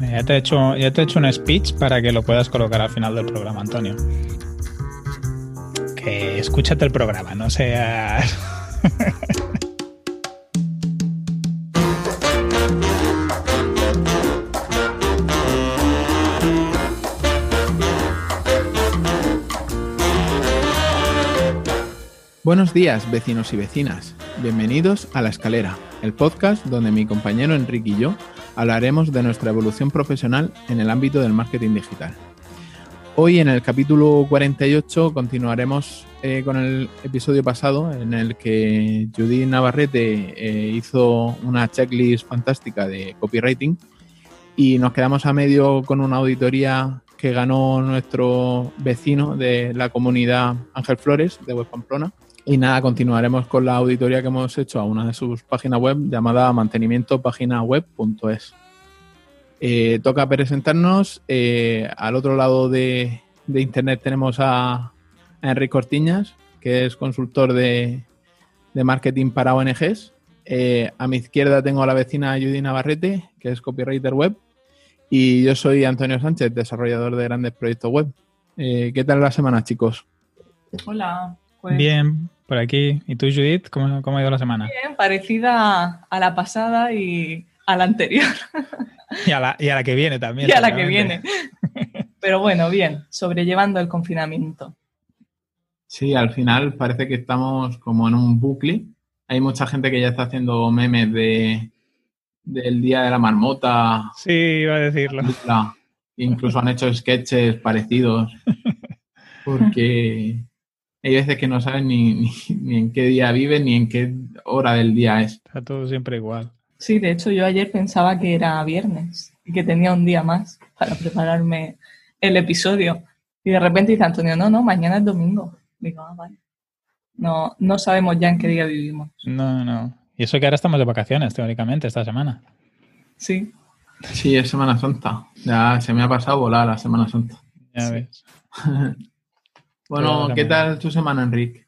ya te, he hecho, ya te he hecho un speech para que lo puedas colocar al final del programa, Antonio. Que escúchate el programa, no seas... Buenos días, vecinos y vecinas. Bienvenidos a La Escalera, el podcast donde mi compañero Enrique y yo hablaremos de nuestra evolución profesional en el ámbito del marketing digital. Hoy en el capítulo 48 continuaremos eh, con el episodio pasado en el que Judy Navarrete eh, hizo una checklist fantástica de copywriting y nos quedamos a medio con una auditoría que ganó nuestro vecino de la comunidad Ángel Flores de Web Pamplona y nada, continuaremos con la auditoría que hemos hecho a una de sus páginas web llamada mantenimientopáginaweb.es. Eh, toca presentarnos. Eh, al otro lado de, internet tenemos a, Enrique Cortiñas, que es consultor de, marketing para ONGs. Eh, a mi izquierda tengo a la vecina Judy Navarrete, que es copywriter web. Y yo soy Antonio Sánchez, desarrollador de grandes proyectos web. ¿Qué tal la semana, chicos? Hola. Pues Bien, por aquí. ¿Y tú, Judith? ¿Cómo, ha ido la semana? Bien, parecida a la pasada y a la anterior. Y a la, y a la que viene también. Y a la que viene. Pero bueno, bien, sobrellevando el confinamiento. Sí, al final parece que estamos como en un bucle. Hay mucha gente que ya está haciendo memes de del día de la marmota. Sí, iba a decirlo. Incluso han hecho sketches parecidos. Porque hay veces que no saben ni, en qué día viven ni en qué hora del día es. Está todo siempre igual. Sí, de hecho yo ayer pensaba que era viernes y que tenía un día más para prepararme el episodio. Y de repente dice Antonio, no, no, mañana es domingo. Digo, ah, vale. No, no sabemos ya en qué día vivimos. No, no. Y eso que ahora estamos de vacaciones, teóricamente, esta semana. Sí. Sí, es Semana Santa. Ya se me ha pasado volar la Semana Santa. Ya ves. Bueno, ¿qué tal tu semana, Enrique?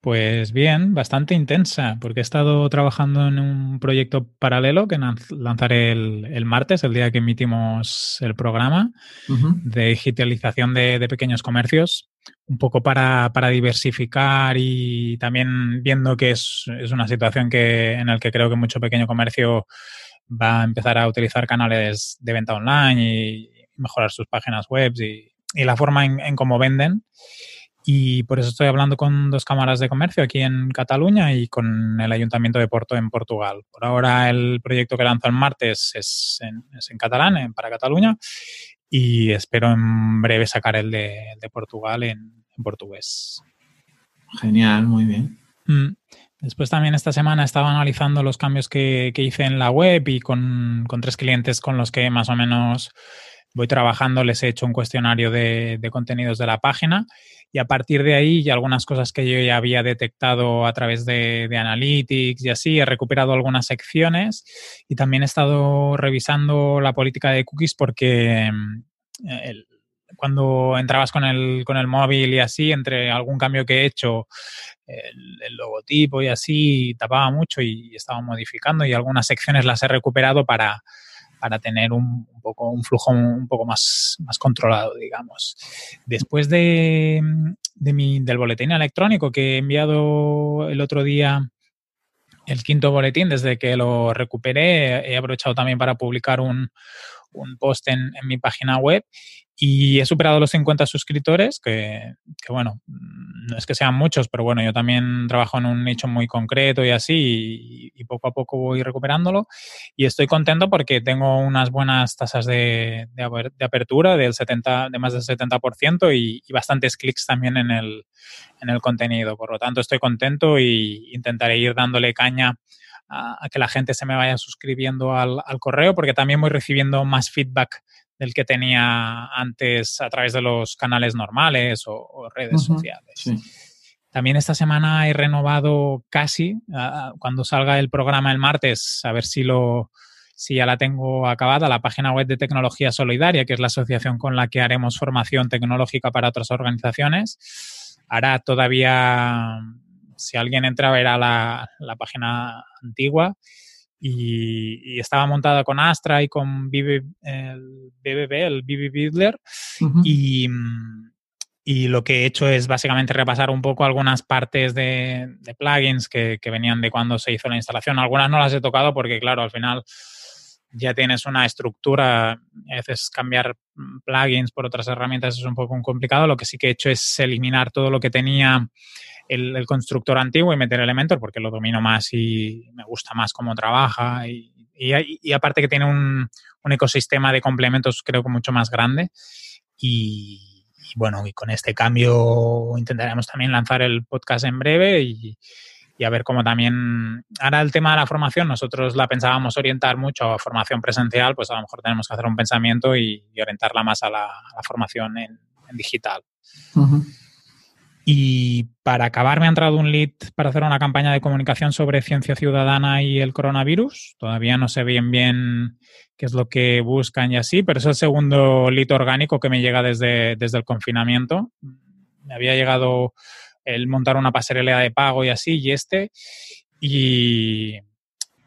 Pues bien, bastante intensa, porque he estado trabajando en un proyecto paralelo que lanzaré el, martes, el día que emitimos el programa, de digitalización de, pequeños comercios, un poco para, diversificar y también viendo que es, una situación que, en la que creo que mucho pequeño comercio va a empezar a utilizar canales de venta online y mejorar sus páginas web y, la forma en cómo venden. Y por eso estoy hablando con dos cámaras de comercio aquí en Cataluña y con el Ayuntamiento de Porto en Portugal. Por ahora el proyecto que lanzo el martes es en, catalán, para Cataluña, y espero en breve sacar el de, Portugal en, portugués. Genial, muy bien. Mm. Después también esta semana estaba analizando los cambios que, hice en la web y con, tres clientes con los que más o menos voy trabajando, les he hecho un cuestionario de, de contenidos de la página y a partir de ahí y algunas cosas que yo ya había detectado a través de, Analytics y así, he recuperado algunas secciones y también he estado revisando la política de cookies porque mm, cuando entrabas con el, con el móvil y así, entre algún cambio que he hecho, el, logotipo y así, tapaba mucho y estaba modificando y algunas secciones las he recuperado para para tener un, poco un flujo un poco más, más controlado, digamos. Después de, mi, del boletín electrónico que he enviado el otro día, el quinto boletín, desde que lo recuperé, he aprovechado también para publicar un, un post en, mi página web y he superado los 50 suscriptores, que, bueno, no es que sean muchos, pero bueno, yo también trabajo en un nicho muy concreto y así, y, poco a poco voy recuperándolo. Y estoy contento porque tengo unas buenas tasas de, de, apertura del 70, de más del 70% y, y bastantes clics también en el, en el contenido. Por lo tanto, estoy contento y intentaré ir dándole caña a, que la gente se me vaya suscribiendo al, al correo porque también voy recibiendo más feedback del que tenía antes a través de los canales normales o, redes sociales. También esta semana he renovado casi, cuando salga el programa el martes, a ver si lo si ya la tengo acabada, la página web de Tecnología Solidaria, que es la asociación con la que haremos formación tecnológica para otras organizaciones. Ahora todavía, si alguien entra, verá la, la página antigua y, estaba montada con Astra y con BB, el BBB, el BB Builder. y, y, lo que he hecho es básicamente repasar un poco algunas partes de, plugins que, que, venían de cuando se hizo la instalación. Algunas no las he tocado porque, claro, al final ya tienes una estructura, a veces cambiar plugins por otras herramientas es un poco complicado. Lo que sí que he hecho es eliminar todo lo que tenía el, constructor antiguo y meter Elementor porque lo domino más y me gusta más cómo trabaja y, y, aparte que tiene un, un, ecosistema de complementos creo que mucho más grande y, bueno, y con este cambio intentaremos también lanzar el podcast en breve y, y a ver cómo también. Ahora el tema de la formación, nosotros la pensábamos orientar mucho a formación presencial, pues a lo mejor tenemos que hacer un pensamiento y, orientarla más a la, formación en, digital. Y para acabar, me ha entrado un lead para hacer una campaña de comunicación sobre ciencia ciudadana y el coronavirus. Todavía no sé bien bien qué es lo que buscan y así, pero es el segundo lead orgánico que me llega desde, desde el confinamiento. Me había llegado el montar una pasarela de pago y así, y este. Y,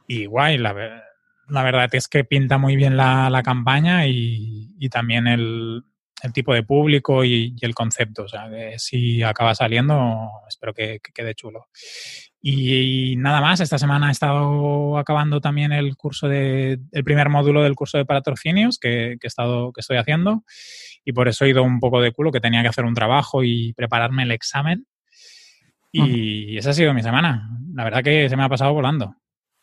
y guay, la, la verdad es que pinta muy bien la, campaña y, y también el, el tipo de público y, el concepto. O sea, que si acaba saliendo, espero que, quede chulo. Y, nada más, esta semana he estado acabando también el curso de, el primer módulo del curso de patrocinios que, que, he estado, que estoy haciendo. Y por eso he ido un poco de culo, que tenía que hacer un trabajo y prepararme el examen. Y esa ha sido mi semana. La verdad que se me ha pasado volando.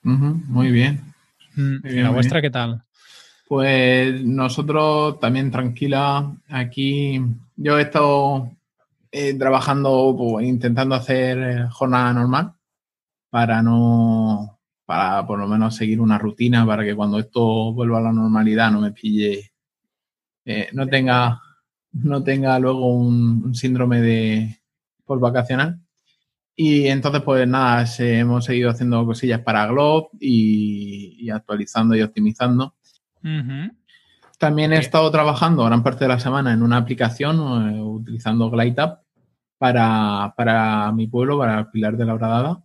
Muy bien. Mm, ¿Y la vuestra qué tal? Pues nosotros también tranquila. Aquí yo he estado eh, trabajando, pues, intentando hacer jornada normal para no, para por lo menos seguir una rutina para que cuando esto vuelva a la normalidad no me pille, eh, no tenga, no tenga luego un, síndrome de por vacacional. Y entonces, pues nada, hemos seguido haciendo cosillas para Glob y actualizando y optimizando. También he estado trabajando gran parte de la semana en una aplicación eh, utilizando GlideUp para, para mi pueblo, para el Pilar de la Horadada,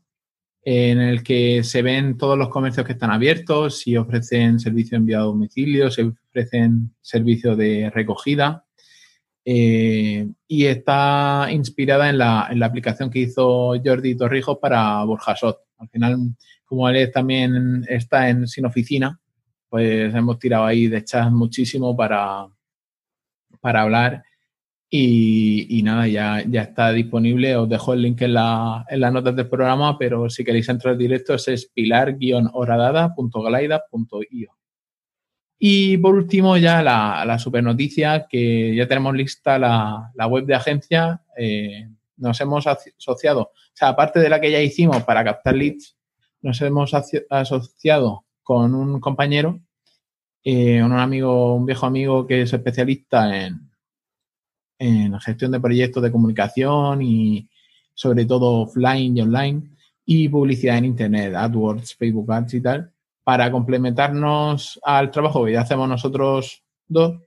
en el que se ven todos los comercios que están abiertos, si ofrecen servicio enviado a domicilio, si ofrecen servicio de recogida. Eh, y está inspirada en la, en la, aplicación que hizo Jordi Torrijos para Borjasot. Al final, como él también está en Sin Oficina, pues hemos tirado ahí de chat muchísimo para, para hablar. Y, nada, ya, ya está disponible. Os dejo el link en, la, en las notas del programa, pero si queréis entrar directo es pilar-horadada.glida.io. Y por último, ya la, la super noticia, que ya tenemos lista la, la web de agencia. Eh, nos hemos asociado, o sea, aparte de la que ya hicimos para captar leads, nos hemos asociado con un compañero, eh, un amigo, un viejo amigo que es especialista en, en gestión de proyectos de comunicación y sobre todo offline y online y publicidad en internet, AdWords, Facebook Ads y tal, para complementarnos al trabajo que ya hacemos nosotros dos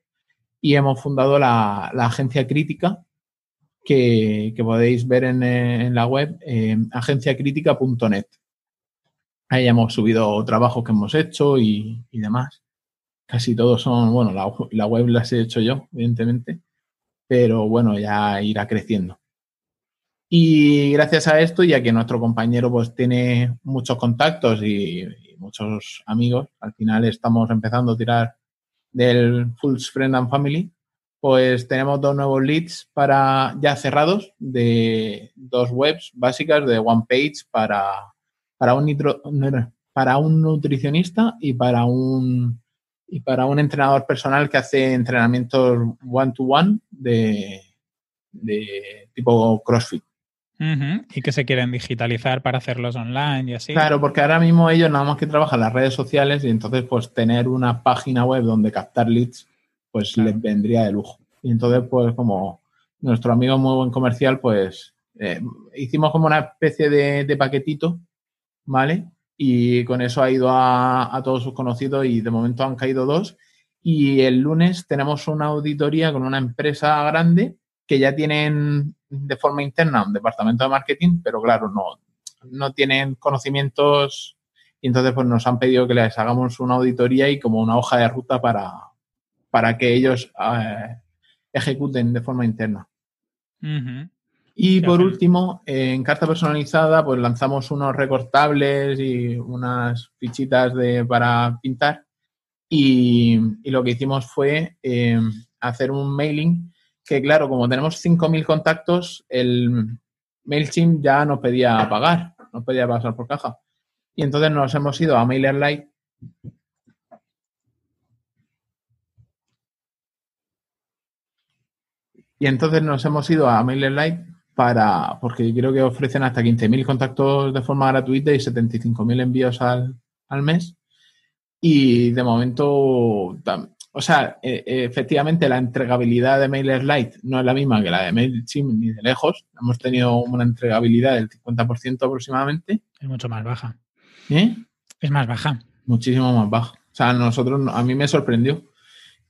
y hemos fundado la, agencia crítica que, podéis ver en, la web eh. Ahí hemos subido trabajos que hemos hecho y, demás. Casi todos son, bueno, la, web las he hecho yo, evidentemente, pero bueno, ya irá creciendo. Y gracias a esto, ya que nuestro compañero pues tiene muchos contactos y, muchos amigos, al final estamos empezando a tirar del Full Friend and Family, pues tenemos dos nuevos leads para ya cerrados de dos webs básicas de One Page para para un, para un nutricionista y para un, y para un entrenador personal que hace entrenamientos one-to-one de, de tipo CrossFit. Y que se quieren digitalizar para hacerlos online y así. Claro, porque ahora mismo ellos nada más que trabajan las redes sociales y entonces pues tener una página web donde captar leads pues les vendría de lujo. Y entonces pues como nuestro amigo muy buen comercial pues eh, hicimos como una especie de, de paquetito ¿vale? Y con eso ha ido a, todos sus conocidos y de momento han caído dos. Y el lunes tenemos una auditoría con una empresa grande que ya tienen de forma interna un departamento de marketing, pero claro, no, no tienen conocimientos Y entonces pues nos han pedido que les hagamos una auditoría y como una hoja de ruta para, para que ellos eh, ejecuten de forma interna. Y por último, en carta personalizada, pues lanzamos unos recortables y unas fichitas de, para pintar. Y, lo que hicimos fue eh, hacer un mailing que, claro, como tenemos 5.000 contactos, el MailChimp ya nos pedía pagar, nos pedía pasar por caja. Y entonces nos hemos ido a MailerLite Y entonces nos hemos ido a MailerLite para, porque creo que ofrecen hasta 15.000 contactos de forma gratuita y 75.000 envíos al, al, mes. Y de momento, o sea, e, efectivamente la entregabilidad de MailerLite no es la misma que la de MailChimp ni de lejos. Hemos tenido una entregabilidad del 50% aproximadamente. Es mucho más baja. ¿Eh? Es más baja. Muchísimo más baja. O sea, nosotros, a mí me sorprendió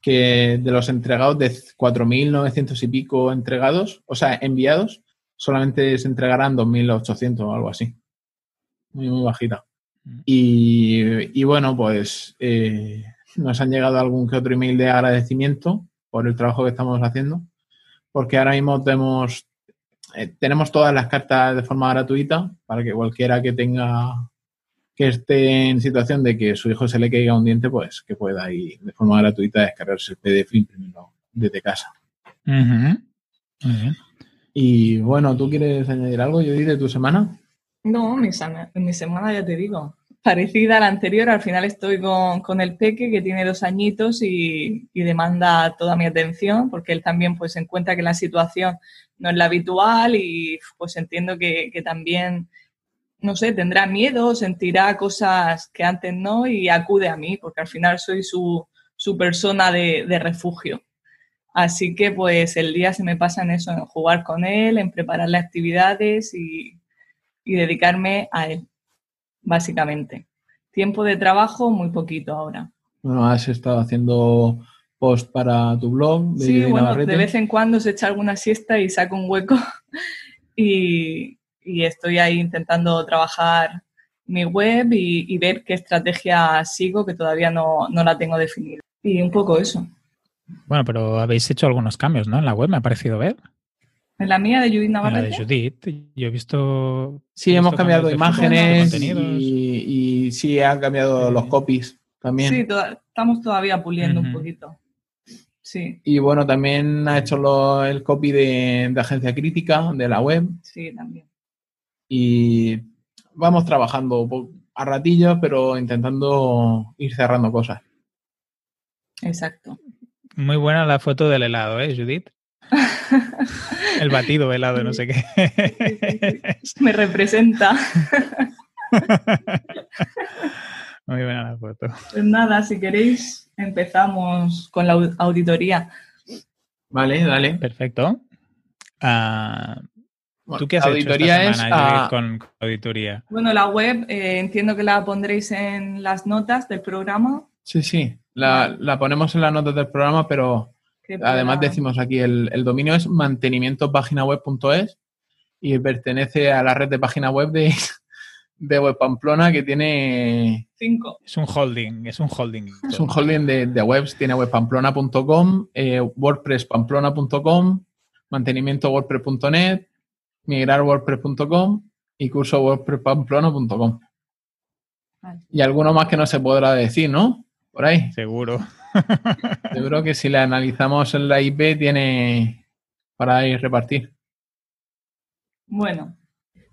que de los entregados, de 4.900 y pico entregados, o sea, enviados, solamente se entregarán 2.800 o algo así. Muy, muy bajita. Mm. Y, bueno, pues eh, nos han llegado algún que otro email de agradecimiento por el trabajo que estamos haciendo, porque ahora mismo tenemos, eh, tenemos todas las cartas de forma gratuita para que cualquiera que tenga que esté en situación de que su hijo se le caiga un diente, pues que pueda ir de forma gratuita descargarse el PDF y imprimirlo desde casa. Y bueno, ¿tú quieres añadir algo, Yo de tu semana? No, mi, mi, semana ya te digo, parecida a la anterior. Al final estoy con, el peque que tiene dos añitos y, demanda toda mi atención porque él también pues encuentra que la situación no es la habitual y pues entiendo que, que también no sé, tendrá miedo, sentirá cosas que antes no y acude a mí, porque al final soy su, persona de, refugio. Así que pues el día se me pasa en eso, en jugar con él, en prepararle actividades y, dedicarme a él, básicamente. Tiempo de trabajo, muy poquito ahora. Bueno, has estado haciendo post para tu blog. De sí, bueno, de vez en cuando se echa alguna siesta y saco un hueco y, y estoy ahí intentando trabajar mi web y, ver qué estrategia sigo, que todavía no, la tengo definida. Y un poco eso. Bueno, pero habéis hecho algunos cambios, ¿no? En la web me ha parecido ver. En la mía de Judith Navarrete. En la de Judith. Yo he visto. Sí, hemos cambiado imágenes y, sí, han cambiado los copies también. Sí, estamos todavía puliendo un poquito. Sí. Y bueno, también ha hecho el copy de, de agencia crítica de la web. Sí, también y vamos trabajando a ratillos, pero intentando ir cerrando cosas. Exacto. Muy buena la foto del helado, ¿eh, Judith? El batido helado, no sé qué. Me representa. Muy buena la foto. Pues nada, si queréis, empezamos con la auditoría. Vale, dale. Perfecto. Uh, ¿Tú qué has auditoría hecho esta con auditoría? Bueno, la web eh, entiendo que la pondréis en las notas del programa. Sí, sí, la, ponemos en las notas del programa, pero además decimos aquí, el, dominio es mantenimientopaginaweb.es y pertenece a la red de página web de, de Web Pamplona que tiene... Cinco. Es un holding, es un holding. Es un holding de, webs, tiene webpamplona.com, eh, wordpresspamplona.com, mantenimientowordpress.net, migrarwordpress.com y cursowordpresspamplona.com. Y alguno más que no se podrá decir, ¿no? Por ahí. Seguro. Seguro que si le analizamos en la IP tiene para ir repartir. Bueno,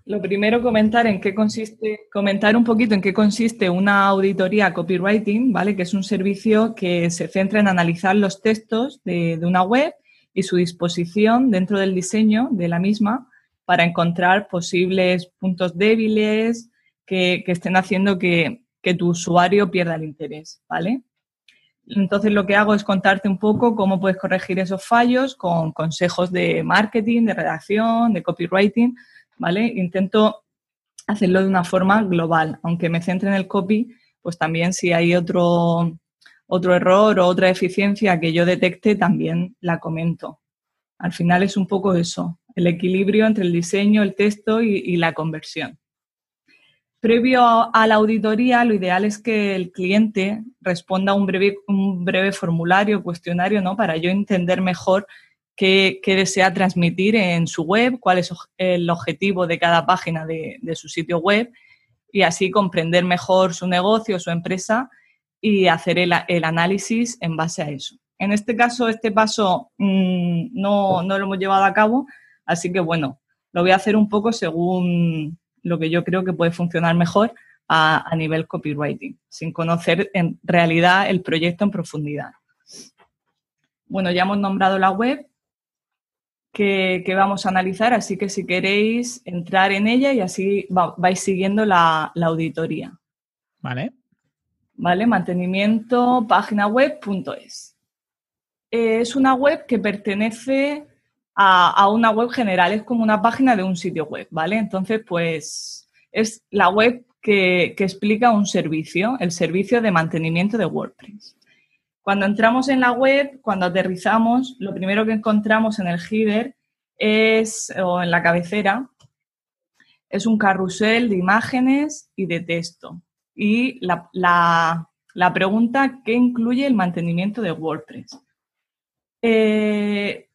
lo primero comentar en qué consiste, comentar un poquito en qué consiste una auditoría copywriting, ¿vale? Que es un servicio que se centra en analizar los textos de, de una web y su disposición dentro del diseño de la misma para encontrar posibles puntos débiles que, estén haciendo que, tu usuario pierda el interés, ¿vale? Entonces lo que hago es contarte un poco cómo puedes corregir esos fallos con consejos de marketing, de redacción, de copywriting, ¿vale? Intento hacerlo de una forma global, aunque me centre en el copy, pues también si hay otro, otro error o otra deficiencia que yo detecte, también la comento. Al final es un poco eso, el equilibrio entre el diseño, el texto y, la conversión. Previo a la auditoría, lo ideal es que el cliente responda un breve, un breve formulario, cuestionario, ¿no? Para yo entender mejor qué, desea transmitir en su web, cuál es el objetivo de cada página de, su sitio web y así comprender mejor su negocio, su empresa y hacer el, análisis en base a eso. En este caso, este paso mm, no, no lo hemos llevado a cabo, así que bueno, lo voy a hacer un poco según lo que yo creo que puede funcionar mejor a, nivel copywriting, sin conocer en realidad el proyecto en profundidad. Bueno, ya hemos nombrado la web que, vamos a analizar, así que si queréis entrar en ella y así vais siguiendo la, auditoría. Vale. Vale, mantenimiento página web.es. Es una web que pertenece a, una web general, es como una página de un sitio web, ¿vale? Entonces, pues es la web que, explica un servicio, el servicio de mantenimiento de WordPress. Cuando entramos en la web, cuando aterrizamos, lo primero que encontramos en el header es, o en la cabecera, es un carrusel de imágenes y de texto. Y la, la pregunta, ¿qué incluye el mantenimiento de WordPress? Eh,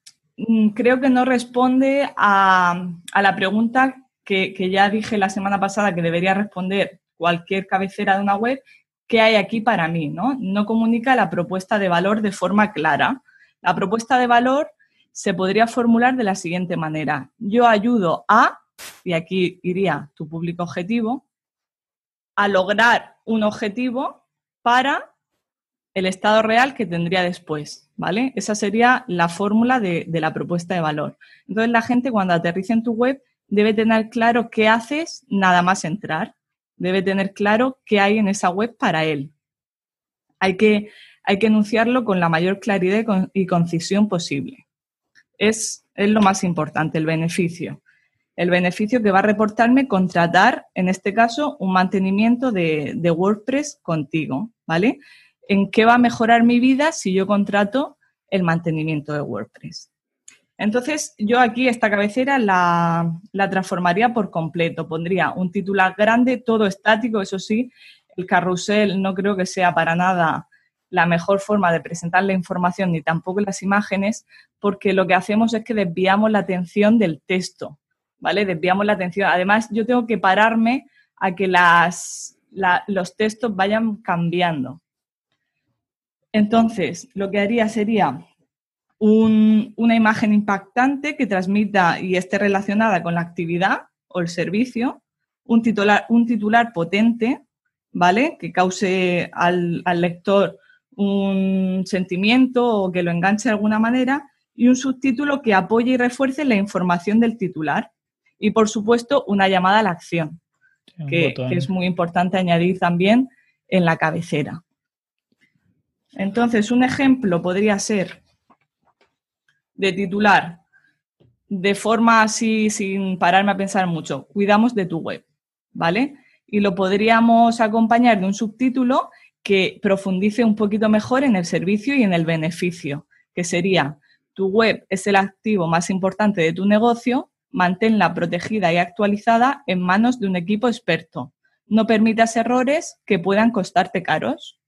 creo que no responde a, la pregunta que, ya dije la semana pasada que debería responder cualquier cabecera de una web, ¿qué hay aquí para mí? ¿no? no comunica la propuesta de valor de forma clara. La propuesta de valor se podría formular de la siguiente manera. Yo ayudo a, y aquí iría tu público objetivo, a lograr un objetivo para el estado real que tendría después. ¿Vale? Esa sería la fórmula de, la propuesta de valor. Entonces, la gente cuando aterriza en tu web debe tener claro qué haces nada más entrar. Debe tener claro qué hay en esa web para él. Hay que, hay que enunciarlo con la mayor claridad y concisión posible. Es, es lo más importante, el beneficio. El beneficio que va a reportarme contratar, en este caso, un mantenimiento de, de WordPress contigo, ¿vale? En qué va a mejorar mi vida si yo contrato el mantenimiento de WordPress. Entonces, yo aquí esta cabecera la, transformaría por completo. Pondría un titular grande, todo estático, eso sí. El carrusel no creo que sea para nada la mejor forma de presentar la información ni tampoco las imágenes, porque lo que hacemos es que desviamos la atención del texto, ¿vale? Desviamos la atención. Además, yo tengo que pararme a que las, los textos vayan cambiando. Entonces, lo que haría sería una imagen impactante que transmita y esté relacionada con la actividad o el servicio, un titular, un titular potente, ¿vale? Que cause al, al lector un sentimiento o que lo enganche de alguna manera y un subtítulo que apoye y refuerce la información del titular. Y, por supuesto, una llamada a la acción, que, es muy importante añadir también en la cabecera. Entonces, un ejemplo podría ser de titular, de forma así, sin pararme a pensar mucho, cuidamos de tu web, ¿vale? Y lo podríamos acompañar de un subtítulo que profundice un poquito mejor en el servicio y en el beneficio, que sería, tu web es el activo más importante de tu negocio, manténla protegida y actualizada en manos de un equipo experto. No permitas errores que puedan costarte caros.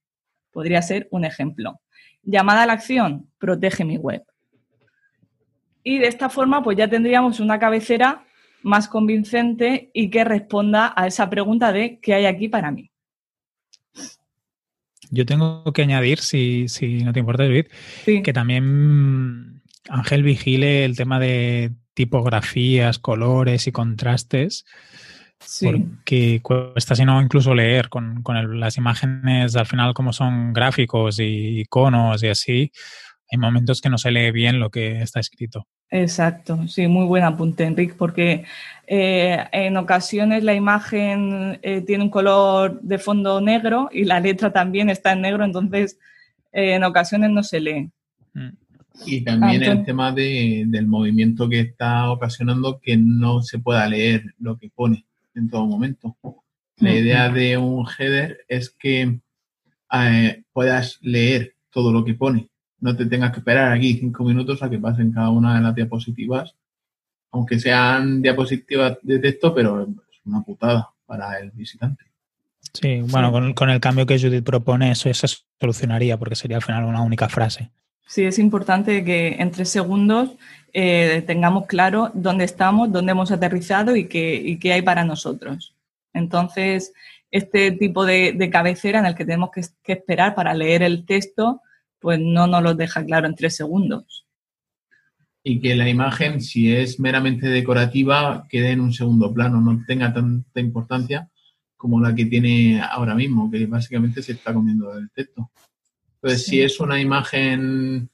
Podría ser un ejemplo. Llamada a la acción, protege mi web. Y de esta forma, pues ya tendríamos una cabecera más convincente y que responda a esa pregunta de ¿qué hay aquí para mí? Yo tengo que añadir, si, no te importa, David, que también Ángel vigile el tema de tipografías, colores y contrastes porque cuesta, si no, incluso leer con, las imágenes, al final, como son gráficos y iconos y así, hay momentos que no se lee bien lo que está escrito. Exacto, sí, muy buen apunte, Enrique, porque eh, en ocasiones la imagen eh, tiene un color de fondo negro y la letra también está en negro, entonces eh, en ocasiones no se lee. Mm. Y también el tema del movimiento que está ocasionando que no se pueda leer lo que pone en todo momento. La idea de un header es que eh, puedas leer todo lo que pone. No te tengas que esperar aquí cinco minutos a que pasen cada una de las diapositivas, aunque sean diapositivas de texto, pero es una putada para el visitante. Sí, bueno, Con, el cambio que Judith propone, eso, se solucionaría porque sería al final una única frase. Sí, es importante que en tres segundos eh, tengamos claro dónde estamos, dónde hemos aterrizado y qué, qué hay para nosotros. Entonces, este tipo de, cabecera en el que tenemos que, que, esperar para leer el texto, pues no nos lo deja claro en tres segundos. Y que la imagen, si es meramente decorativa, quede en un segundo plano, no tenga tanta importancia como la que tiene ahora mismo, que básicamente se está comiendo el texto. Entonces, si es una imagen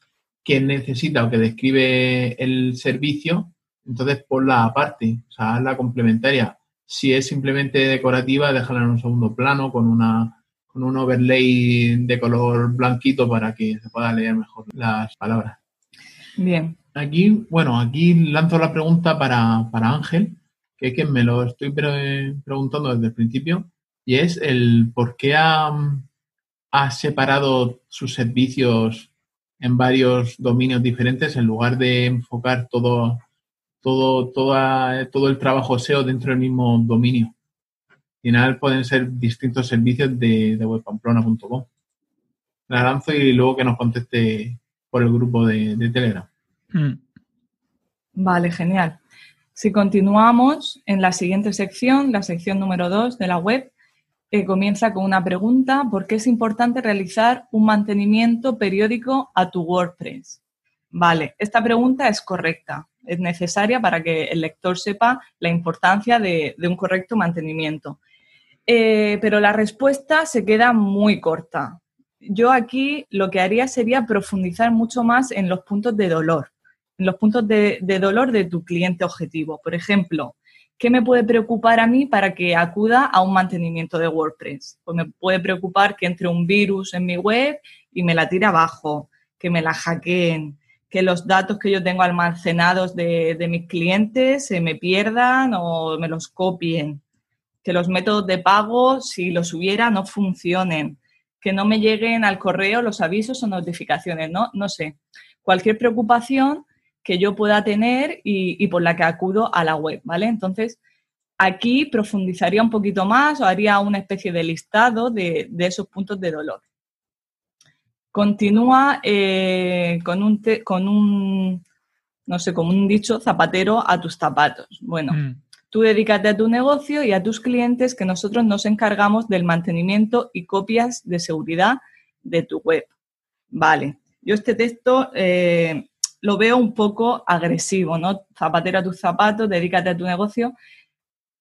que necesita o que describe el servicio, entonces ponla aparte, o sea, la complementaria. Si es simplemente decorativa, déjala en un segundo plano con una con un overlay de color blanquito para que se pueda leer mejor las palabras. Bien. Aquí, bueno, aquí lanzo la pregunta para, para Ángel, que es que me lo estoy preguntando desde el principio, y es el por qué ha, ha separado sus servicios en varios dominios diferentes en lugar de enfocar todo, todo, todo el trabajo SEO dentro del mismo dominio. Al final pueden ser distintos servicios de, de webpamplona.com. La lanzo y luego que nos conteste por el grupo de, Telegram. Hmm. Vale, genial. Si continuamos en la siguiente sección, la sección número 2 de la web, comienza con una pregunta, ¿por qué es importante realizar un mantenimiento periódico a tu WordPress? Vale, esta pregunta es correcta, es necesaria para que el lector sepa la importancia de, un correcto mantenimiento. Eh, pero la respuesta se queda muy corta. Yo aquí lo que haría sería profundizar mucho más en los puntos de dolor, en los puntos de dolor de tu cliente objetivo. Por ejemplo, ¿qué me puede preocupar a mí para que acuda a un mantenimiento de WordPress? Pues me puede preocupar que entre un virus en mi web y me la tire abajo, que me la hackeen, que los datos que yo tengo almacenados de, mis clientes se me pierdan o me los copien, que los métodos de pago, si los hubiera, no funcionen, que no me lleguen al correo los avisos o notificaciones, no, no sé. Cualquier preocupación que yo pueda tener y, por la que acudo a la web, ¿vale? Entonces, aquí profundizaría un poquito más o haría una especie de listado de, esos puntos de dolor. Continúa eh, con, un con un, no sé, como un dicho, zapatero a tus zapatos. Bueno, mm. tú dedícate a tu negocio y a tus clientes que nosotros nos encargamos del mantenimiento y copias de seguridad de tu web. Vale, yo este texto eh, lo veo un poco agresivo, ¿no? Zapatero a tus zapatos, dedícate a tu negocio.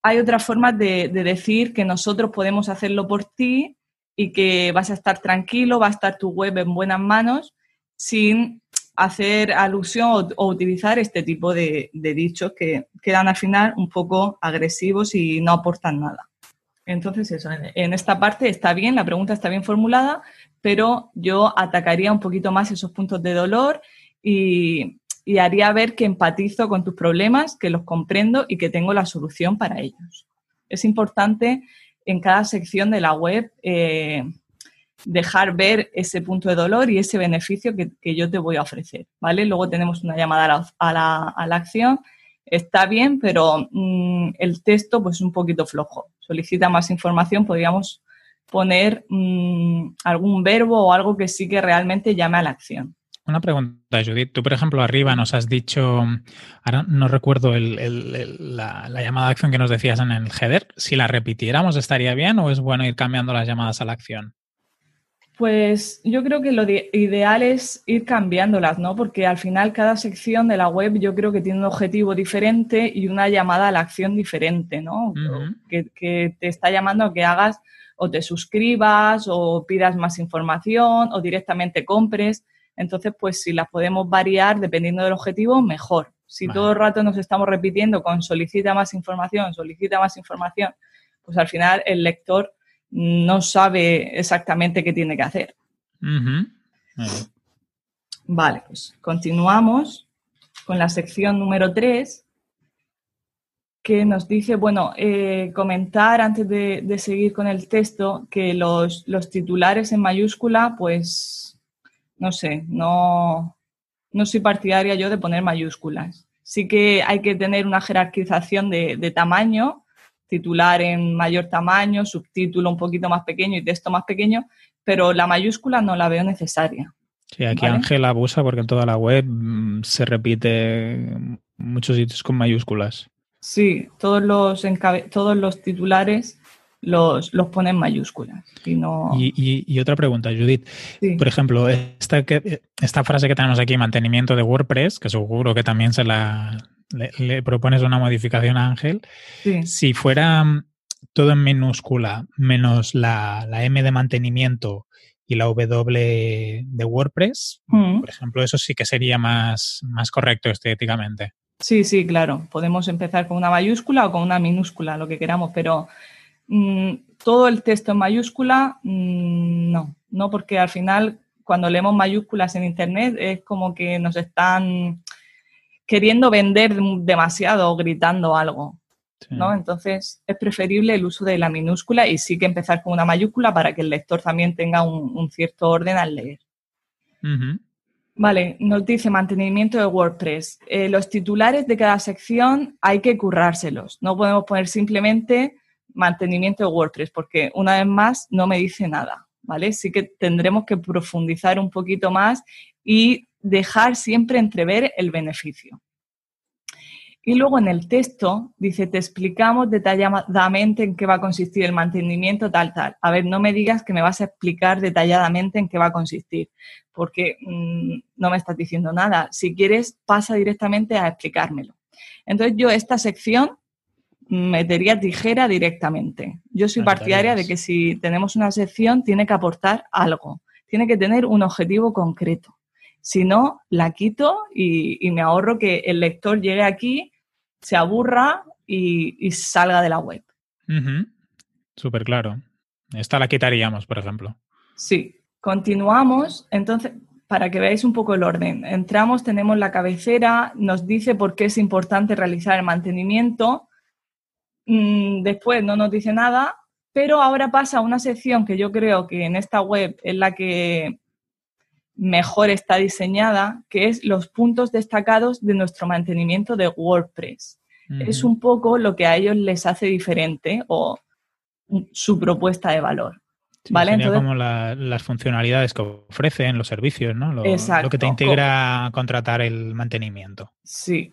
Hay otras formas de, decir que nosotros podemos hacerlo por ti y que vas a estar tranquilo, va a estar tu web en buenas manos sin hacer alusión o, utilizar este tipo de, dichos que quedan al final un poco agresivos y no aportan nada. Entonces, eso, en, esta parte está bien, la pregunta está bien formulada, pero yo atacaría un poquito más esos puntos de dolor y, haría ver que empatizo con tus problemas, que los comprendo y que tengo la solución para ellos. Es importante en cada sección de la web eh, dejar ver ese punto de dolor y ese beneficio que, yo te voy a ofrecer, ¿vale? Luego tenemos una llamada a la, acción. Está bien, pero mm, el texto pues es un poquito flojo. Solicita más información, podríamos poner mm, algún verbo o algo que sí que realmente llame a la acción. Una pregunta, Judith. Tú, por ejemplo, arriba nos has dicho, ahora no recuerdo la, llamada de acción que nos decías en el header. Si la repitiéramos, ¿estaría bien o es bueno ir cambiando las llamadas a la acción? Pues yo creo que lo ideal es ir cambiándolas, ¿no? Porque al final cada sección de la web yo creo que tiene un objetivo diferente y una llamada a la acción diferente, ¿no? que, que, te está llamando a que hagas o te suscribas o pidas más información o directamente compres. Entonces, pues si las podemos variar dependiendo del objetivo, mejor. Si todo el rato nos estamos repitiendo con solicita más información, solicita más información, pues al final el lector no sabe exactamente qué tiene que hacer. Vale, pues continuamos con la sección número 3, que nos dice, bueno, eh, comentar antes de, de, seguir con el texto que los, los titulares en mayúscula, pues no sé, no, no soy partidaria yo de poner mayúsculas. Sí que hay que tener una jerarquización de, tamaño, titular en mayor tamaño, subtítulo un poquito más pequeño y texto más pequeño, pero la mayúscula no la veo necesaria. Sí, aquí Ángel abusa porque en toda la web mm, se repite muchos sitios con mayúsculas. Sí, todos los, todos los titulares los, los pone en mayúsculas. Y, no... y, otra pregunta, Judith. Por ejemplo, esta, esta frase que tenemos aquí, mantenimiento de WordPress, que seguro que también se la le, propones una modificación a Ángel. Si fuera todo en minúscula, menos la, M de mantenimiento y la W de WordPress, mm. por ejemplo, eso sí que sería más, más correcto estéticamente. Sí, sí, claro. Podemos empezar con una mayúscula o con una minúscula, lo que queramos, pero todo el texto en mayúscula, no, no, porque al final cuando leemos mayúsculas en Internet es como que nos están queriendo vender demasiado o gritando algo. ¿no? Entonces es preferible el uso de la minúscula y sí que empezar con una mayúscula para que el lector también tenga un, cierto orden al leer. Vale, nos dice mantenimiento de WordPress. Eh, los titulares de cada sección hay que currárselos. No podemos poner simplemente mantenimiento de WordPress porque una vez más no me dice nada. ¿Vale? Sí que tendremos que profundizar un poquito más y dejar siempre entrever el beneficio. Y luego en el texto dice, te explicamos detalladamente en qué va a consistir el mantenimiento, tal, tal. A ver, no me digas que me vas a explicar detalladamente en qué va a consistir, porque mm, no me estás diciendo nada. Si quieres, pasa directamente a explicármelo. Entonces yo esta sección metería tijera directamente. Yo soy partidaria de que si tenemos una sección tiene que aportar algo, tiene que tener un objetivo concreto. Si no, la quito y, me ahorro que el lector llegue aquí, se aburra y, salga de la web. Súper claro. Esta la quitaríamos, por ejemplo. Sí. Continuamos. Entonces, para que veáis un poco el orden. Entramos, tenemos la cabecera, nos dice por qué es importante realizar el mantenimiento. Mm, después no nos dice nada, pero ahora pasa a una sección que yo creo que en esta web es la que mejor está diseñada, que es los puntos destacados de nuestro mantenimiento de WordPress. Es un poco lo que a ellos les hace diferente o su propuesta de valor. ¿Vale? como las funcionalidades que ofrecen, los servicios, ¿no? Lo, lo que te integra contratar el mantenimiento. Sí.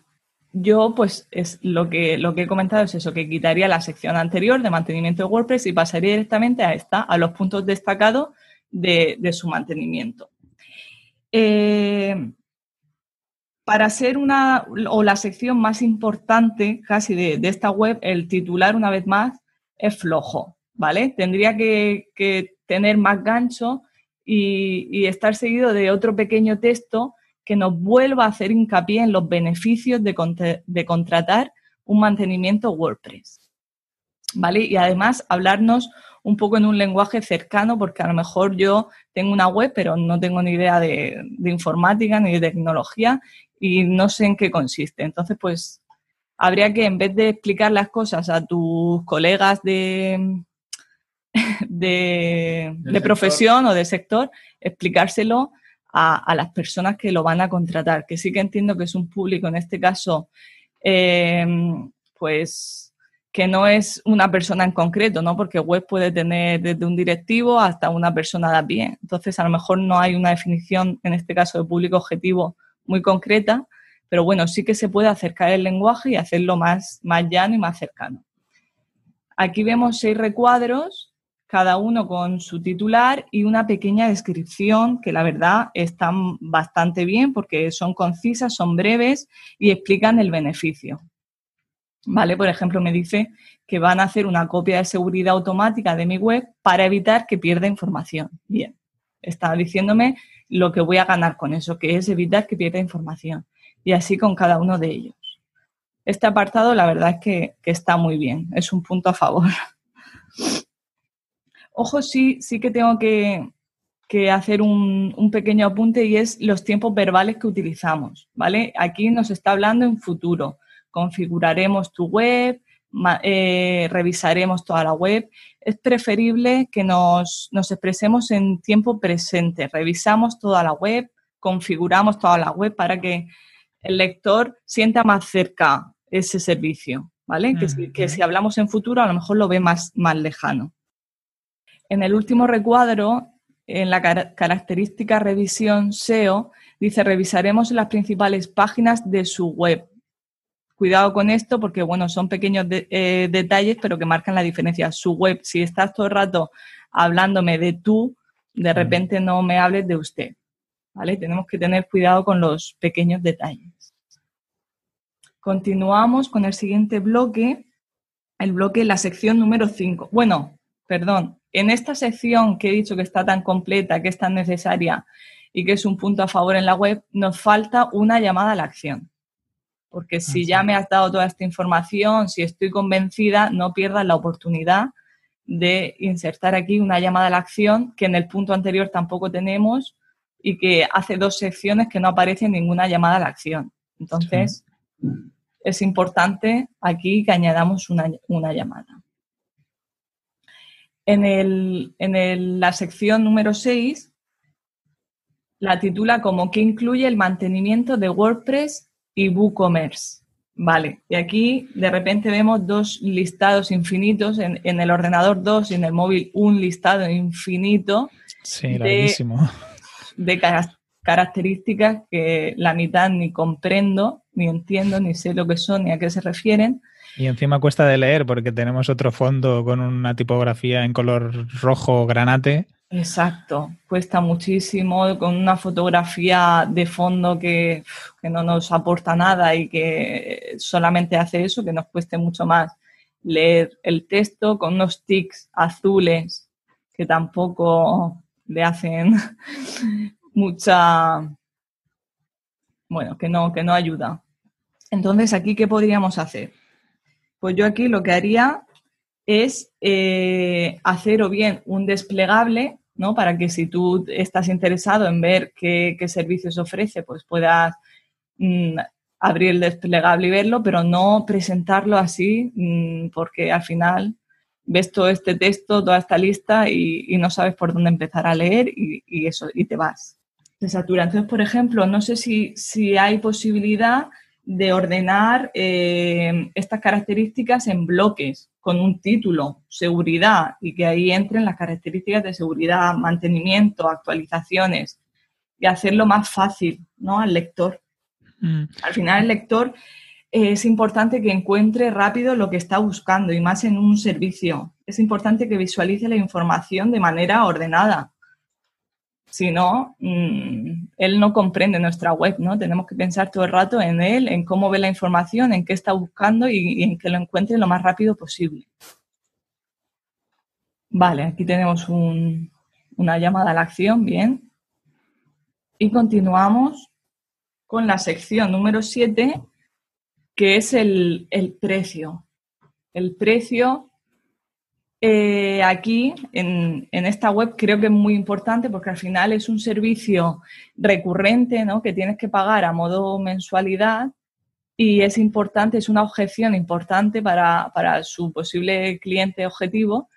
Yo, pues, es lo que, lo que he comentado es eso, que quitaría la sección anterior de mantenimiento de WordPress y pasaría directamente a esta, a los puntos destacados de su mantenimiento. Eh, para ser una o la sección más importante casi de, esta web, el titular, una vez más, es flojo, ¿vale? Tendría que, tener más gancho y, estar seguido de otro pequeño texto que nos vuelva a hacer hincapié en los beneficios de, de contratar un mantenimiento WordPress, ¿vale? Y además hablarnos un poco en un lenguaje cercano, porque a lo mejor yo tengo una web, pero no tengo ni idea de, informática ni de tecnología y no sé en qué consiste. Entonces, pues habría que, en vez de explicar las cosas a tus colegas de, de, profesión o de sector, explicárselo a, las personas que lo van a contratar, que sí que entiendo que es un público, en este caso, eh, pues que no es una persona en concreto, ¿no? Porque web puede tener desde un directivo hasta una persona de a pie. Entonces, a lo mejor no hay una definición, en este caso, de público objetivo muy concreta, pero bueno, sí que se puede acercar el lenguaje y hacerlo más, más llano y más cercano. Aquí vemos seis recuadros, cada uno con su titular y una pequeña descripción que la verdad están bastante bien porque son concisas, son breves y explican el beneficio. ¿vale? Por ejemplo, me dice que van a hacer una copia de seguridad automática de mi web para evitar que pierda información. Bien, está diciéndome lo que voy a ganar con eso, que es evitar que pierda información. Y así con cada uno de ellos. Este apartado, la verdad es que, está muy bien, es un punto a favor. Ojo, sí, sí que tengo que, hacer un, un, pequeño apunte y es los tiempos verbales que utilizamos, ¿vale? Aquí nos está hablando en futuro configuraremos tu web, eh, revisaremos toda la web. Es preferible que nos, expresemos en tiempo presente. Revisamos toda la web, configuramos toda la web para que el lector sienta más cerca ese servicio. ¿vale? Que, si, que si hablamos en futuro a lo mejor lo ve más, más lejano. En el último recuadro, en la característica revisión SEO, dice revisaremos las principales páginas de su web. Cuidado con esto porque, bueno, son pequeños eh, detalles, pero que marcan la diferencia. Su web, si estás todo el rato hablándome de tú, de repente no me hables de usted. ¿Vale? Tenemos que tener cuidado con los pequeños detalles. Continuamos con el siguiente bloque, el bloque, la sección número 5. Bueno, perdón, en esta sección que he dicho que está tan completa, que es tan necesaria y que es un punto a favor en la web, nos falta una llamada a la acción. Porque si ya me has dado toda esta información, si estoy convencida, no pierdas la oportunidad de insertar aquí una llamada a la acción que en el punto anterior tampoco tenemos y que hace dos secciones que no aparece ninguna llamada a la acción. Entonces, es importante aquí que añadamos una, llamada. En, la sección número 6 la titula como que incluye el mantenimiento de WordPress y WooCommerce. Vale, y aquí de repente vemos dos listados infinitos, en, el ordenador dos y en el móvil un listado infinito. Sí, larguísimo. De, características que la mitad ni comprendo, ni entiendo, ni sé lo que son, ni a qué se refieren. Y encima cuesta de leer porque tenemos otro fondo con una tipografía en color rojo granate. Exacto, cuesta muchísimo con una fotografía de fondo que, no nos aporta nada y que solamente hace eso, que nos cueste mucho más leer el texto con unos tics azules que tampoco le hacen mucha, bueno, que no, que no ayuda. Entonces, aquí, ¿qué podríamos hacer? Pues yo aquí lo que haría es eh, hacer o bien un desplegable ¿no? Para que si tú estás interesado en ver qué, servicios ofrece, pues puedas mm, abrir el desplegable y verlo, pero no presentarlo así, mm, porque al final ves todo este texto, toda esta lista y, no sabes por dónde empezar a leer y, eso, y te vas. Se satura. Entonces, por ejemplo, no sé si, si hay posibilidad de ordenar eh, estas características en bloques con un título, seguridad, y que ahí entren las características de seguridad, mantenimiento, actualizaciones, y hacerlo más fácil ¿no? al lector. Mm. Al final el lector eh, es importante que encuentre rápido lo que está buscando y más en un servicio. Es importante que visualice la información de manera ordenada si no, mm, él no comprende nuestra web, ¿no? Tenemos que pensar todo el rato en él, en cómo ve la información, en qué está buscando y, en que lo encuentre lo más rápido posible. Vale, aquí tenemos una llamada a la acción, bien. Y continuamos con la sección número 7, que es el, el precio. El precio eh, aquí, en, esta web, creo que es muy importante porque al final es un servicio recurrente ¿no? que tienes que pagar a modo mensualidad y es importante, es una objeción importante para, su posible cliente objetivo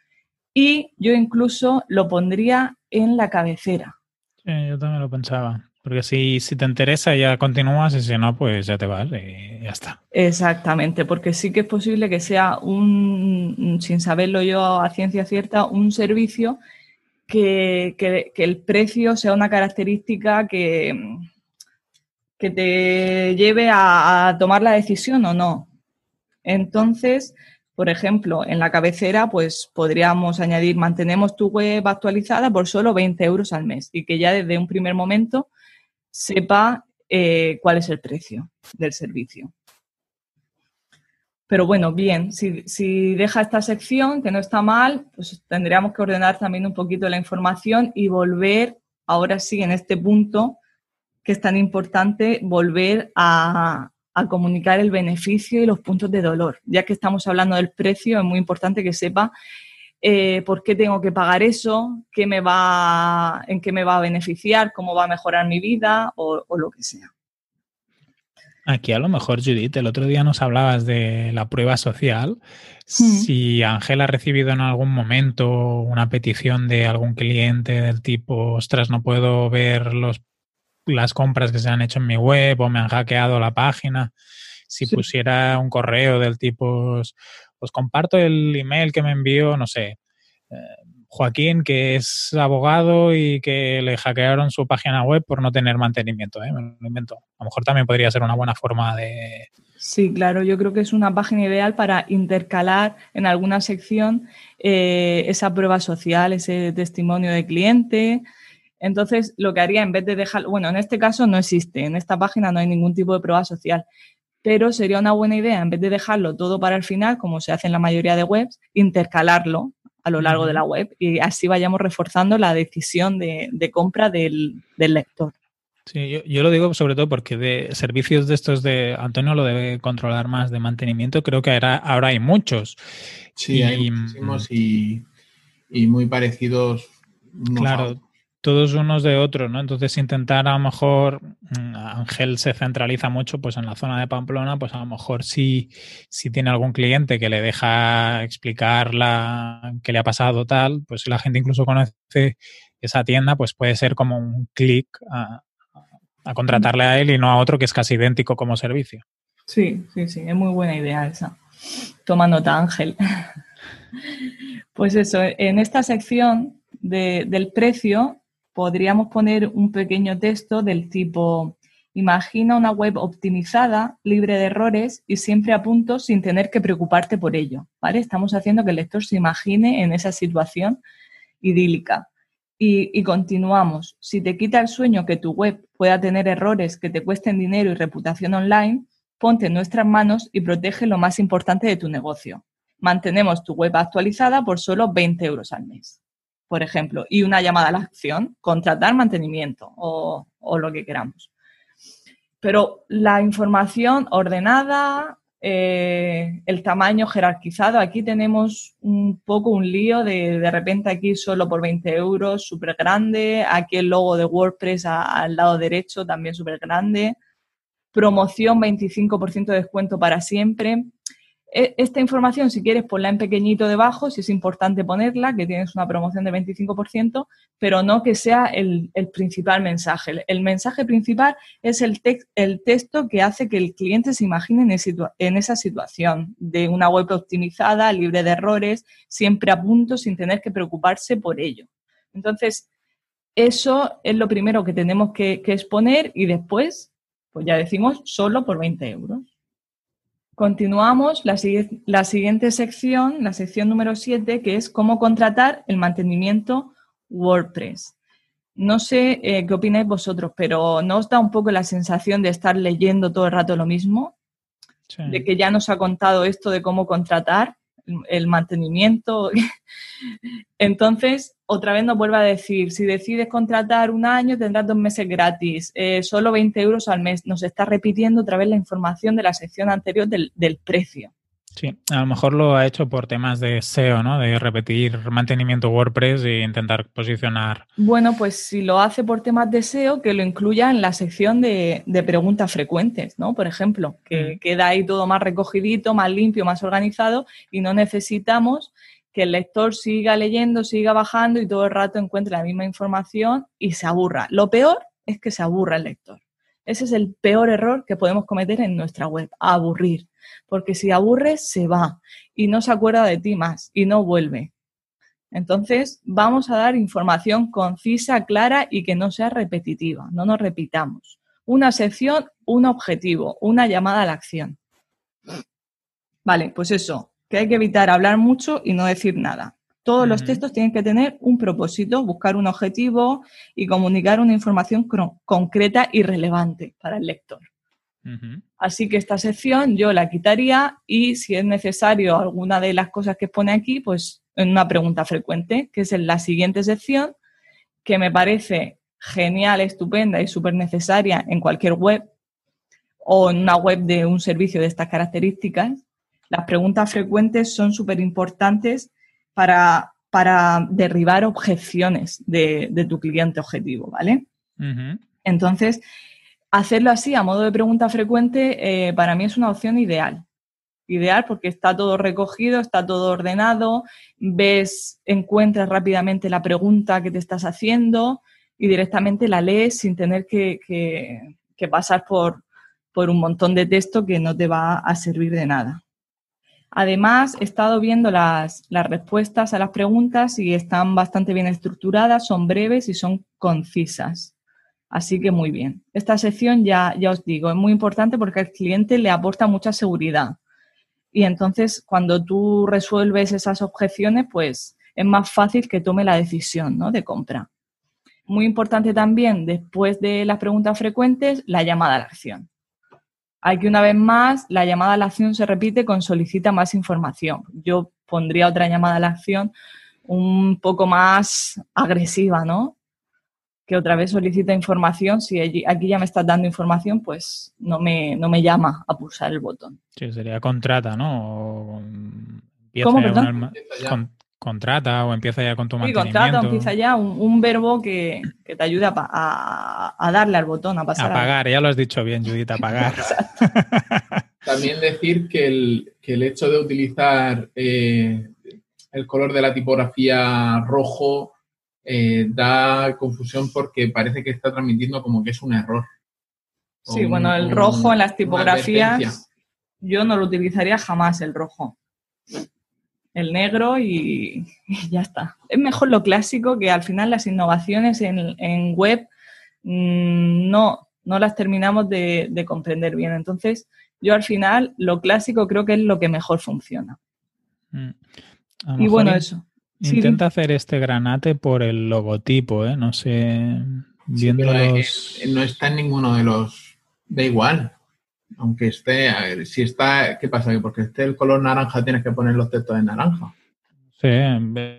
y yo incluso lo pondría en la cabecera. Sí, yo también lo pensaba. Porque si, si te interesa ya continúas y si no, pues ya te vas y ya está. Exactamente, porque sí que es posible que sea un, sin saberlo yo a ciencia cierta, un servicio que, el precio sea una característica que, que te lleve a, a tomar la decisión o no. Entonces, por ejemplo, en la cabecera, pues podríamos añadir, mantenemos tu web actualizada por solo 20 euros al mes y que ya desde un primer momento sepa eh, cuál es el precio del servicio. Pero bueno, bien, si, deja esta sección, que no está mal, pues tendríamos que ordenar también un poquito la información y volver, ahora sí, en este punto, que es tan importante, volver a, a comunicar el beneficio y los puntos de dolor. Ya que estamos hablando del precio, es muy importante que sepa eh, por qué tengo que pagar eso, qué me va, en qué me va a beneficiar, cómo va a mejorar mi vida o, lo que sea. Aquí a lo mejor, Judith, el otro día nos hablabas de la prueba social. Si Ángel ha recibido en algún momento una petición de algún cliente del tipo, ostras, no puedo ver los, las compras que se han hecho en mi web o me han hackeado la página, si pusiera un correo del tipo, os, comparto el email que me envió, no sé, eh, Joaquín, que es abogado y que le hackearon su página web por no tener mantenimiento. ¿eh? Lo invento. A lo mejor también podría ser una buena forma de... Sí, claro, yo creo que es una página ideal para intercalar en alguna sección eh, esa prueba social, ese testimonio de cliente. Entonces, lo que haría en vez de dejar, bueno, en este caso no existe, en esta página no hay ningún tipo de prueba social, pero sería una buena idea, en vez de dejarlo todo para el final, como se hace en la mayoría de webs, intercalarlo a lo largo de la web y así vayamos reforzando la decisión de, compra del, lector. Sí, yo, lo digo sobre todo porque de servicios de estos de Antonio lo debe controlar más de mantenimiento, creo que ahora, ahora hay muchos. Sí, hay muchísimos y, muy parecidos. Claro, todos unos de otros, ¿no? Entonces intentar a lo mejor, mm, Ángel se centraliza mucho pues en la zona de Pamplona, pues a lo mejor si, tiene algún cliente que le deja explicar la, qué le ha pasado tal, pues si la gente incluso conoce esa tienda, pues puede ser como un clic a, contratarle a él y no a otro que es casi idéntico como servicio. Sí, sí, sí, es muy buena idea esa. Toma nota, Ángel. Pues eso, en esta sección de, del precio podríamos poner un pequeño texto del tipo, imagina una web optimizada, libre de errores y siempre a punto sin tener que preocuparte por ello. ¿vale? Estamos haciendo que el lector se imagine en esa situación idílica. Y, y, continuamos. Si te quita el sueño que tu web pueda tener errores que te cuesten dinero y reputación online, ponte en nuestras manos y protege lo más importante de tu negocio. Mantenemos tu web actualizada por solo 20 euros al mes por ejemplo, y una llamada a la acción, contratar mantenimiento o, lo que queramos. Pero la información ordenada, eh, el tamaño jerarquizado, aquí tenemos un poco un lío de de repente aquí solo por 20 euros, súper grande, aquí el logo de WordPress al lado derecho también súper grande, promoción 25% de descuento para siempre. E, esta información, si quieres, ponla en pequeñito debajo, si es importante ponerla, que tienes una promoción de 25%, pero no que sea el, principal mensaje. El, mensaje principal es el, el, texto que hace que el cliente se imagine en, esa situación de una web optimizada, libre de errores, siempre a punto, sin tener que preocuparse por ello. Entonces, eso es lo primero que tenemos que, que exponer y después, pues ya decimos, solo por 20 euros. Continuamos la, la, siguiente sección, la sección número 7, que es cómo contratar el mantenimiento WordPress. No sé eh, qué opináis vosotros, pero ¿no os da un poco la sensación de estar leyendo todo el rato lo mismo? De que ya nos ha contado esto de cómo contratar el mantenimiento. Entonces, otra vez nos vuelve a decir, si decides contratar un año tendrás dos meses gratis, eh, solo 20 euros al mes. Nos está repitiendo otra vez la información de la sección anterior del, del, precio. Sí, a lo mejor lo ha hecho por temas de SEO, ¿no? De repetir mantenimiento WordPress e intentar posicionar. Bueno, pues si lo hace por temas de SEO, que lo incluya en la sección de, de preguntas frecuentes, ¿no? Por ejemplo, que mm. queda ahí todo más recogidito, más limpio, más organizado y no necesitamos que el lector siga leyendo, siga bajando y todo el rato encuentre la misma información y se aburra. Lo peor es que se aburra el lector. Ese es el peor error que podemos cometer en nuestra web, aburrir. Porque si aburre, se va y no se acuerda de ti más y no vuelve. Entonces, vamos a dar información concisa, clara y que no sea repetitiva, no nos repitamos. Una sección, un objetivo, una llamada a la acción. Vale, pues eso, que hay que evitar hablar mucho y no decir nada. Todos los textos tienen que tener un propósito, buscar un objetivo y comunicar una información concreta y relevante para el lector. Así que esta sección yo la quitaría y si es necesario alguna de las cosas que pone aquí, pues en una pregunta frecuente, que es en la siguiente sección, que me parece genial, estupenda y súper necesaria en cualquier web o en una web de un servicio de estas características, las preguntas frecuentes son súper importantes para, para, derribar objeciones de, tu cliente objetivo, ¿vale? Entonces, hacerlo así a modo de pregunta frecuente eh, para mí es una opción ideal. Ideal porque está todo recogido, está todo ordenado, ves, encuentras rápidamente la pregunta que te estás haciendo y directamente la lees sin tener que, que pasar por, por un montón de texto que no te va a servir de nada. Además, he estado viendo las, las, respuestas a las preguntas y están bastante bien estructuradas, son breves y son concisas. Así que muy bien. Esta sección ya, ya os digo, es muy importante porque al cliente le aporta mucha seguridad. Y entonces, cuando tú resuelves esas objeciones, pues es más fácil que tome la decisión ¿no? de compra. Muy importante también, después de las preguntas frecuentes, la llamada a la acción. Aquí una vez más, la llamada a la acción se repite con solicita más información. Yo pondría otra llamada a la acción un poco más agresiva, ¿no? Que otra vez solicita información. Si aquí ya me estás dando información, pues no me, no me llama a pulsar el botón. Sí, sería contrata, ¿no? ¿Cómo, perdón? Contrata o empieza ya con tu sí, contrata o empieza ya un, verbo que, te ayuda a, darle al botón, a pasar. A pagar, ya lo has dicho bien, Judith, a pagar. También decir que el, hecho de utilizar eh, el color de la tipografía rojo eh, da confusión porque parece que está transmitiendo como que es un error. Sí, bueno, el rojo en las tipografías yo no lo utilizaría jamás el rojo el negro y, ya está. Es mejor lo clásico que al final las innovaciones en, web mm, no, no las terminamos de, comprender bien. Entonces, yo al final lo clásico creo que es lo que mejor funciona. Mm. Y bueno, eso. Intenta hacer este granate por el logotipo, ¿eh? No sé, viendo no está en ninguno de los... Da igual aunque esté, a ver, si está, ¿qué pasa? Porque esté el color naranja tienes que poner los textos en naranja. Sí,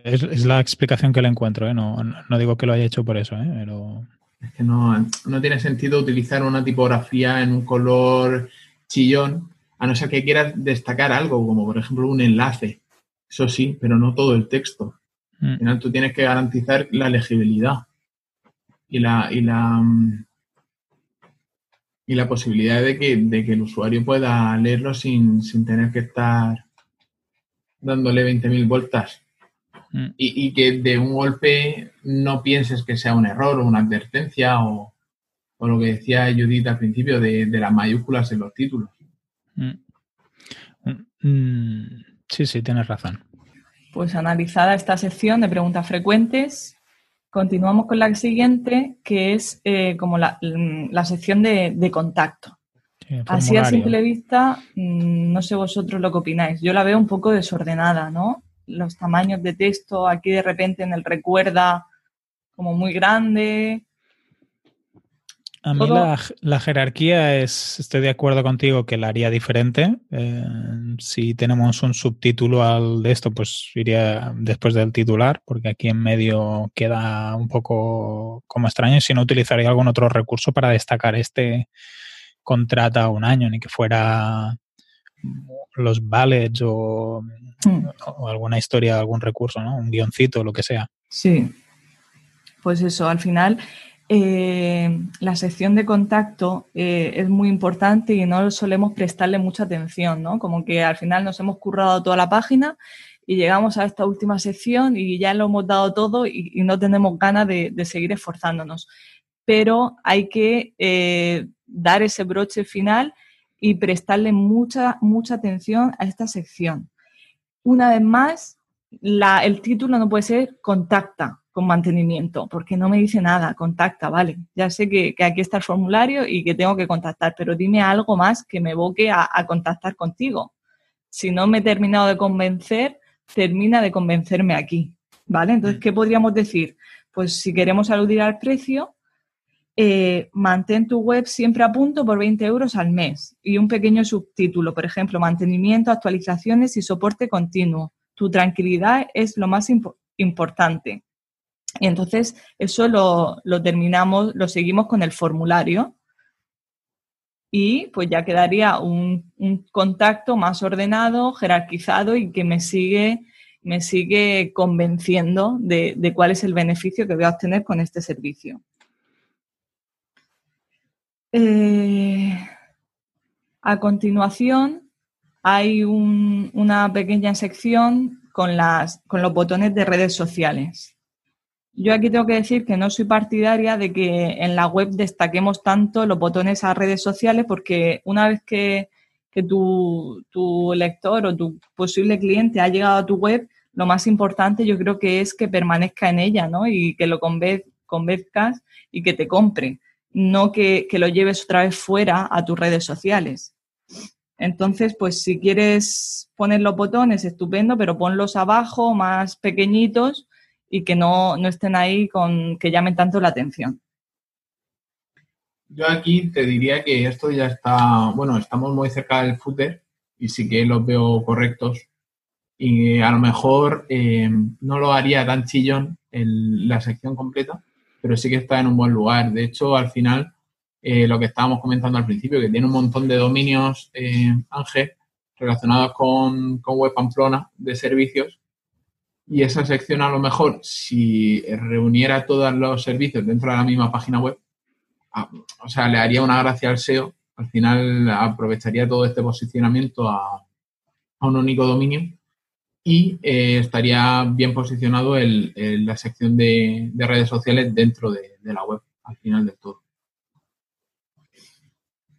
es, la explicación que le encuentro, ¿eh? no, no, digo que lo haya hecho por eso, ¿eh? pero... Es que no, no tiene sentido utilizar una tipografía en un color chillón, a no ser que quieras destacar algo, como por ejemplo un enlace. Eso sí, pero no todo el texto. Mm. Al final tú tienes que garantizar la legibilidad y la, y la, mm, y la posibilidad de que, el usuario pueda leerlo sin, tener que estar dándole 20.000 vueltas. Mm. Y, que de un golpe no pienses que sea un error o una advertencia o, lo que decía Judith al principio de, las mayúsculas en los títulos. Mm. Mm. Sí, sí, tienes razón. Pues analizada esta sección de preguntas frecuentes, Continuamos con la siguiente, que es eh, como la, sección de, contacto. Así a simple vista, mm, no sé vosotros lo que opináis. Yo la veo un poco desordenada, ¿no? Los tamaños de texto, aquí de repente en el recuerda como muy grande, a mí la, jerarquía es, estoy de acuerdo contigo que la haría diferente. Eh, si tenemos un subtítulo al de esto, pues iría después del titular, porque aquí en medio queda un poco como extraño. Si no, utilizaría algún otro recurso para destacar este contrata un año, ni que fuera los ballets o, hmm. o alguna historia, algún recurso, ¿no? Un guioncito, lo que sea. Sí. Pues eso, al final eh, la sección de contacto eh, es muy importante y no solemos prestarle mucha atención, ¿no? Como que al final nos hemos currado toda la página y llegamos a esta última sección y ya lo hemos dado todo y, no tenemos ganas de, seguir esforzándonos. Pero hay que eh, dar ese broche final y prestarle mucha, mucha atención a esta sección. Una vez más, el título no puede ser contacta, con mantenimiento, porque no me dice nada, contacta, vale, ya sé que, aquí está el formulario y que tengo que contactar, pero dime algo más que me evoque a, contactar contigo. Si no me he terminado de convencer, termina de convencerme aquí, ¿vale? Entonces, mm. ¿qué podríamos decir? Pues si queremos aludir al precio, eh, mantén tu web siempre a punto por 20 euros al mes y un pequeño subtítulo, por ejemplo, mantenimiento, actualizaciones y soporte continuo. Tu tranquilidad es lo más importante. Y entonces eso lo, terminamos, lo seguimos con el formulario y pues ya quedaría un, contacto más ordenado, jerarquizado y que me sigue, me sigue convenciendo de, cuál es el beneficio que voy a obtener con este servicio. Eh, a continuación hay una pequeña sección con, las, con los botones de redes sociales. Yo aquí tengo que decir que no soy partidaria de que en la web destaquemos tanto los botones a redes sociales porque una vez que, tu, tu, lector o tu posible cliente ha llegado a tu web, lo más importante yo creo que es que permanezca en ella ¿no? y que lo convenzcas y que te compre, no que, que lo lleves otra vez fuera a tus redes sociales. Entonces, pues si quieres poner los botones, estupendo, pero ponlos abajo, más pequeñitos y que no, no estén ahí con que llamen tanto la atención. Yo aquí te diría que esto ya está, bueno, estamos muy cerca del footer y sí que los veo correctos. Y a lo mejor eh, no lo haría tan chillón en la sección completa, pero sí que está en un buen lugar. De hecho, al final, eh, lo que estábamos comentando al principio, que tiene un montón de dominios, eh, Ángel, relacionados con, con Web Pamplona de servicios, y esa sección a lo mejor, si reuniera todos los servicios dentro de la misma página web, o sea, le haría una gracia al SEO, al final aprovecharía todo este posicionamiento a, un único dominio y eh, estaría bien posicionado la sección de, redes sociales dentro de, de la web, al final del todo.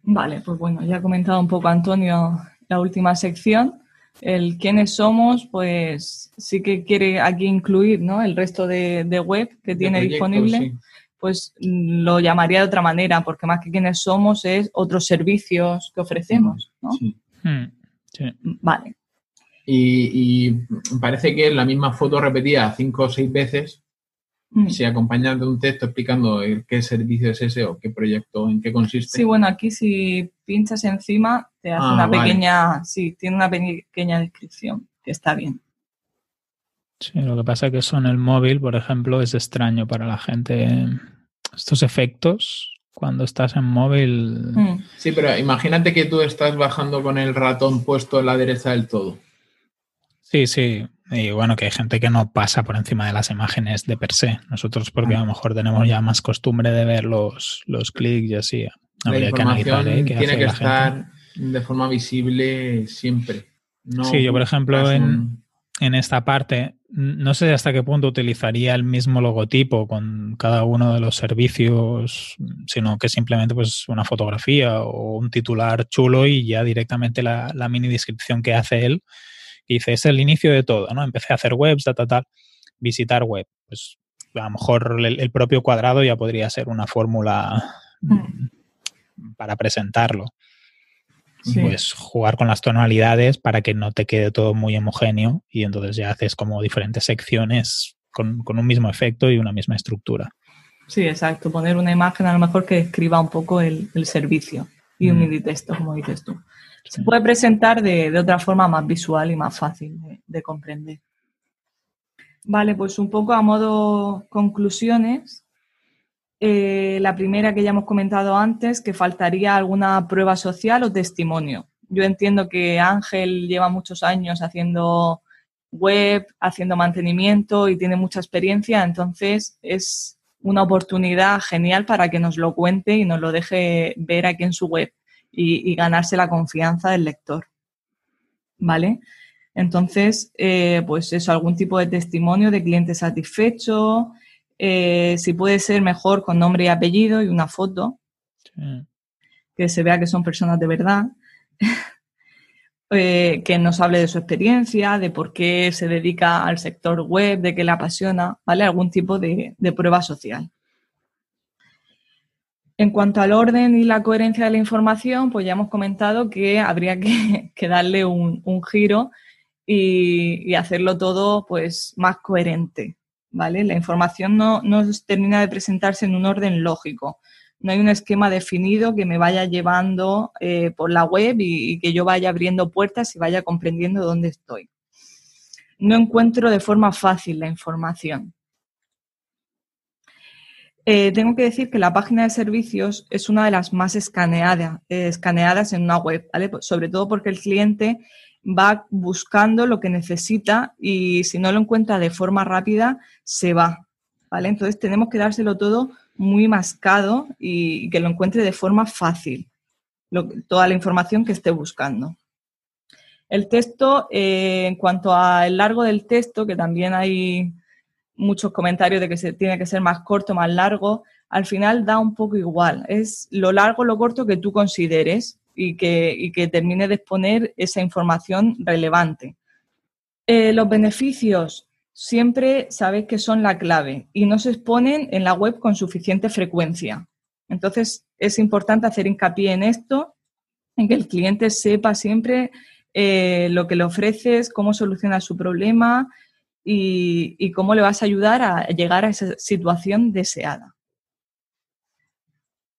Vale, pues bueno, ya ha comentado un poco Antonio la última sección el quiénes somos, pues sí que quiere aquí incluir ¿no? el resto de, web que tiene disponible, pues lo llamaría de otra manera, porque más que quiénes somos es otros servicios que ofrecemos. ¿no? Hmm, vale. Y, y, parece que la misma foto repetida cinco o seis veces. Si acompañas de un texto explicando qué servicio es ese o qué proyecto, en qué consiste. Sí, bueno, aquí si pinchas encima te hace ah, una pequeña, sí, tiene una pequeña descripción, que está bien. Sí, lo que pasa es que eso en el móvil, por ejemplo, es extraño para la gente. Estos efectos, cuando estás en móvil... Mm. Sí, pero imagínate que tú estás bajando con el ratón puesto en la derecha del todo. Sí, sí. Y bueno, que hay gente que no pasa por encima de las imágenes de per se. Nosotros porque a lo mejor tenemos ya más costumbre de ver los, los clics y así. Habría que analizar ¿eh? tiene que estar de forma visible siempre. sí, yo por ejemplo en, en esta parte no sé hasta qué punto utilizaría el mismo logotipo con cada uno de los servicios, sino que simplemente pues una fotografía o un titular chulo y ya directamente la, la mini descripción que hace él y dice, es el inicio de todo, ¿no? Empecé a hacer webs, tal, tal, tal, visitar web. Pues a lo mejor el, propio cuadrado ya podría ser una fórmula mm. para presentarlo. Pues jugar con las tonalidades para que no te quede todo muy homogéneo y entonces ya haces como diferentes secciones con, un mismo efecto y una misma estructura. Sí, exacto. Poner una imagen a lo mejor que escriba un poco el, servicio y un mm. mini texto, como dices tú se puede presentar de, otra forma más visual y más fácil de, comprender. Vale, pues un poco a modo conclusiones. Eh, la primera que ya hemos comentado antes, que faltaría alguna prueba social o testimonio. Yo entiendo que Ángel lleva muchos años haciendo web, haciendo mantenimiento y tiene mucha experiencia, entonces es una oportunidad genial para que nos lo cuente y nos lo deje ver aquí en su web y, ganarse la confianza del lector. ¿Vale? Entonces, eh, pues eso, algún tipo de testimonio de cliente satisfecho, eh, si puede ser mejor con nombre y apellido y una foto, que se vea que son personas de verdad, eh, que nos hable de su experiencia, de por qué se dedica al sector web, de qué le apasiona, ¿vale? Algún tipo de prueba social. En cuanto al orden y la coherencia de la información, pues ya hemos comentado que habría que, darle un, giro y, hacerlo todo pues, más coherente. ¿vale? La información no, termina de presentarse en un orden lógico. No hay un esquema definido que me vaya llevando eh, por la web y que yo vaya abriendo puertas y vaya comprendiendo dónde estoy. No encuentro de forma fácil la información. Eh, tengo que decir que la página de servicios es una de las más escaneadas en una web, pues sobre todo porque el cliente va buscando lo que necesita y si no lo encuentra de forma rápida, se va. ¿vale? Entonces tenemos que dárselo todo muy mascado y, que lo encuentre de forma fácil, toda la información que esté buscando. El texto, eh, en cuanto al largo del texto, que también hay muchos comentarios de que se tiene que ser más corto, más largo, al final da un poco igual. Es lo largo, lo corto que tú consideres y que, que termine de exponer esa información relevante. Eh, los beneficios siempre sabéis que son la clave y no se exponen en la web con suficiente frecuencia. Entonces, es importante hacer hincapié en esto, en que el cliente sepa siempre eh, lo que le ofreces, cómo soluciona su problema y, cómo le vas a ayudar a llegar a esa situación deseada.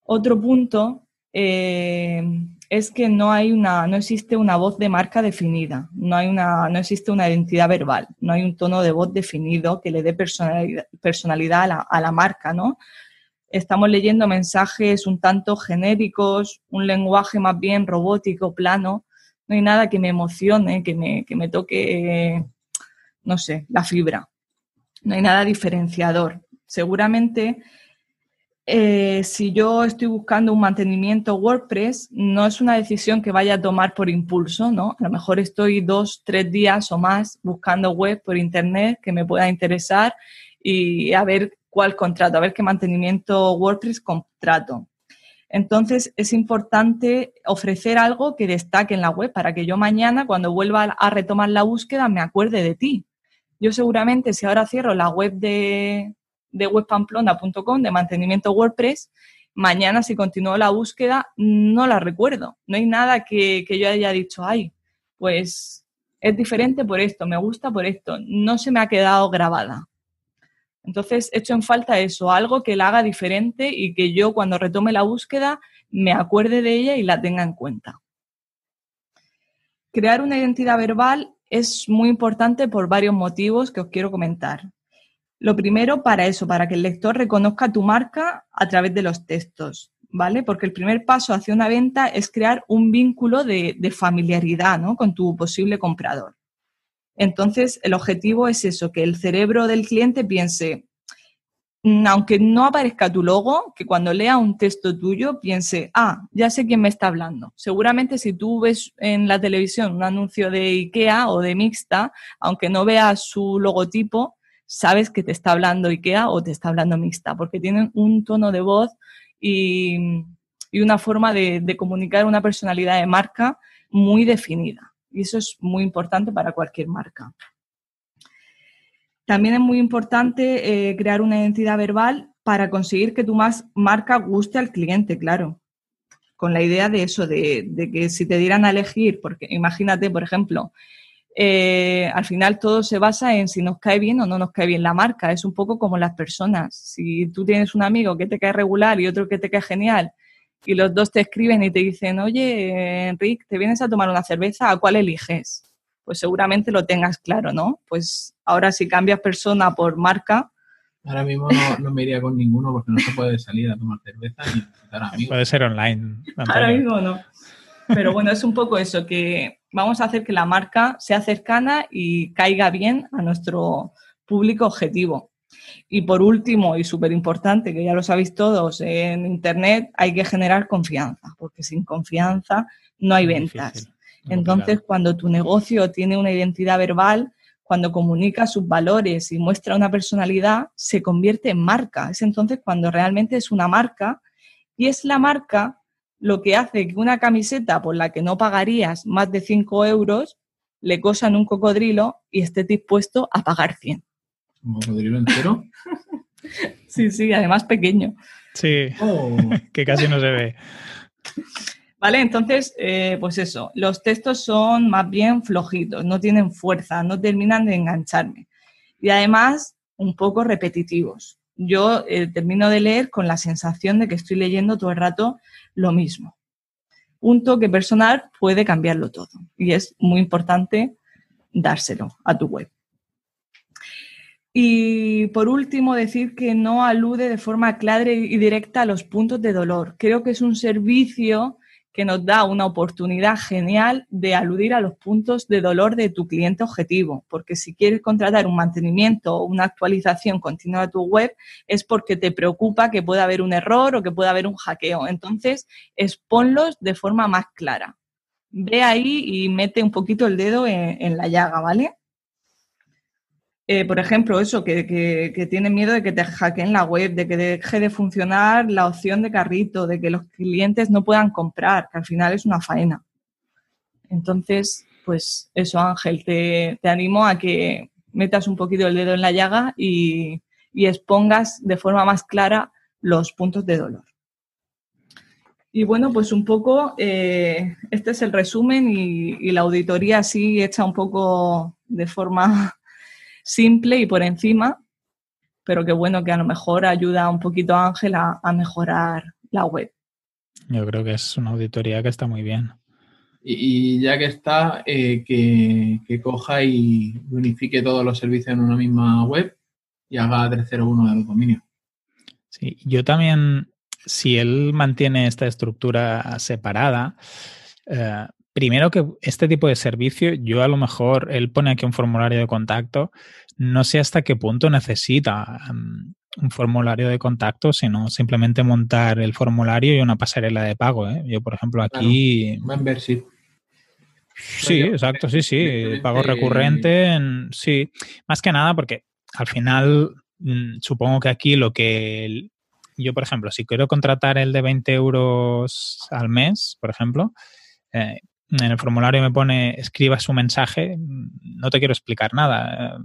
Otro punto eh, es que no hay una, no existe una voz de marca definida, no hay una, no existe una identidad verbal, no hay un tono de voz definido que le dé personalidad, a, la, a, la, marca, ¿no? Estamos leyendo mensajes un tanto genéricos, un lenguaje más bien robótico, plano. No hay nada que me emocione, que me, que me toque, no sé, la fibra. No hay nada diferenciador. Seguramente eh, si yo estoy buscando un mantenimiento WordPress, no es una decisión que vaya a tomar por impulso, ¿no? A lo mejor estoy dos, tres días o más buscando web por internet que me pueda interesar y a ver cuál contrato, a ver qué mantenimiento WordPress contrato. Entonces, es importante ofrecer algo que destaque en la web para que yo mañana, cuando vuelva a retomar la búsqueda, me acuerde de ti. Yo seguramente, si ahora cierro la web de, de webpamplona.com de mantenimiento WordPress, mañana si continúo la búsqueda no la recuerdo. No hay nada que, yo haya dicho, ay, pues es diferente por esto, me gusta por esto, no se me ha quedado grabada. Entonces, he hecho en falta eso, algo que la haga diferente y que yo cuando retome la búsqueda me acuerde de ella y la tenga en cuenta. Crear una identidad verbal es muy importante por varios motivos que os quiero comentar. Lo primero para eso, para que el lector reconozca tu marca a través de los textos, ¿vale? Porque el primer paso hacia una venta es crear un vínculo de, familiaridad ¿no? con tu posible comprador. Entonces, el objetivo es eso, que el cerebro del cliente piense, aunque no aparezca tu logo, que cuando lea un texto tuyo piense, ah, ya sé quién me está hablando. Seguramente si tú ves en la televisión un anuncio de IKEA o de Mixta, aunque no veas su logotipo, sabes que te está hablando IKEA o te está hablando mixta, porque tienen un tono de voz y, una forma de, comunicar una personalidad de marca muy definida. Y eso es muy importante para cualquier marca. También es muy importante eh, crear una identidad verbal para conseguir que tu más marca guste al cliente, claro. Con la idea de eso, de, que si te dieran a elegir, porque imagínate, por ejemplo, eh, al final todo se basa en si nos cae bien o no nos cae bien la marca. Es un poco como las personas. Si tú tienes un amigo que te cae regular y otro que te cae genial y los dos te escriben y te dicen, oye, Enrique, ¿te vienes a tomar una cerveza? ¿A cuál eliges? Pues seguramente lo tengas claro, ¿no? Pues ahora si cambias persona por marca... Ahora mismo no, me iría con ninguno porque no se puede salir a tomar cerveza ni visitar amigos. Puede ser online. Ahora mismo no. Pero bueno, es un poco eso, que vamos a hacer que la marca sea cercana y caiga bien a nuestro público objetivo. Y por último, y súper importante, que ya lo sabéis todos, en Internet hay que generar confianza, porque sin confianza no hay ventas. Entonces, cuando tu negocio tiene una identidad verbal, cuando comunica sus valores y muestra una personalidad, se convierte en marca. Es entonces cuando realmente es una marca y es la marca lo que hace que una camiseta por la que no pagarías más de 5 euros le cosan un cocodrilo y esté dispuesto a pagar 100. ¿Un cocodrilo entero? sí, sí, además pequeño. Sí, oh. que casi no se ve. Vale, entonces, eh, pues eso, los textos son más bien flojitos, no tienen fuerza, no terminan de engancharme. Y además, un poco repetitivos. Yo eh, termino de leer con la sensación de que estoy leyendo todo el rato lo mismo. Un toque personal puede cambiarlo todo y es muy importante dárselo a tu web. Y por último, decir que no alude de forma clara y directa a los puntos de dolor. Creo que es un servicio que nos da una oportunidad genial de aludir a los puntos de dolor de tu cliente objetivo, porque si quieres contratar un mantenimiento o una actualización continua de tu web es porque te preocupa que pueda haber un error o que pueda haber un hackeo. Entonces, exponlos de forma más clara. Ve ahí y mete un poquito el dedo en, la llaga, ¿vale? Eh, por ejemplo, eso, que, que, tiene miedo de que te hackeen la web, de que deje de funcionar la opción de carrito, de que los clientes no puedan comprar, que al final es una faena. Entonces, pues eso, Ángel, te, animo a que metas un poquito el dedo en la llaga y, expongas de forma más clara los puntos de dolor. Y bueno, pues un poco, eh, este es el resumen y, y, la auditoría así hecha un poco de forma simple y por encima, pero qué bueno que a lo mejor ayuda un poquito a Ángel a, mejorar la web. Yo creo que es una auditoría que está muy bien. Y, ya que está, eh, que, coja y unifique todos los servicios en una misma web y haga 301 de los dominios. Sí, yo también, si él mantiene esta estructura separada, eh, primero que este tipo de servicio, yo a lo mejor, él pone aquí un formulario de contacto, no sé hasta qué punto necesita mm, un formulario de contacto, sino simplemente montar el formulario y una pasarela de pago. ¿eh? Yo, por ejemplo, aquí... membership. Sí, exacto, sí, sí. Pago recurrente, sí. Más que nada porque al final mm, supongo que aquí lo que yo, por ejemplo, si quiero contratar el de 20 euros al mes, por ejemplo, eh, en el formulario me pone escriba su mensaje, no te quiero explicar nada.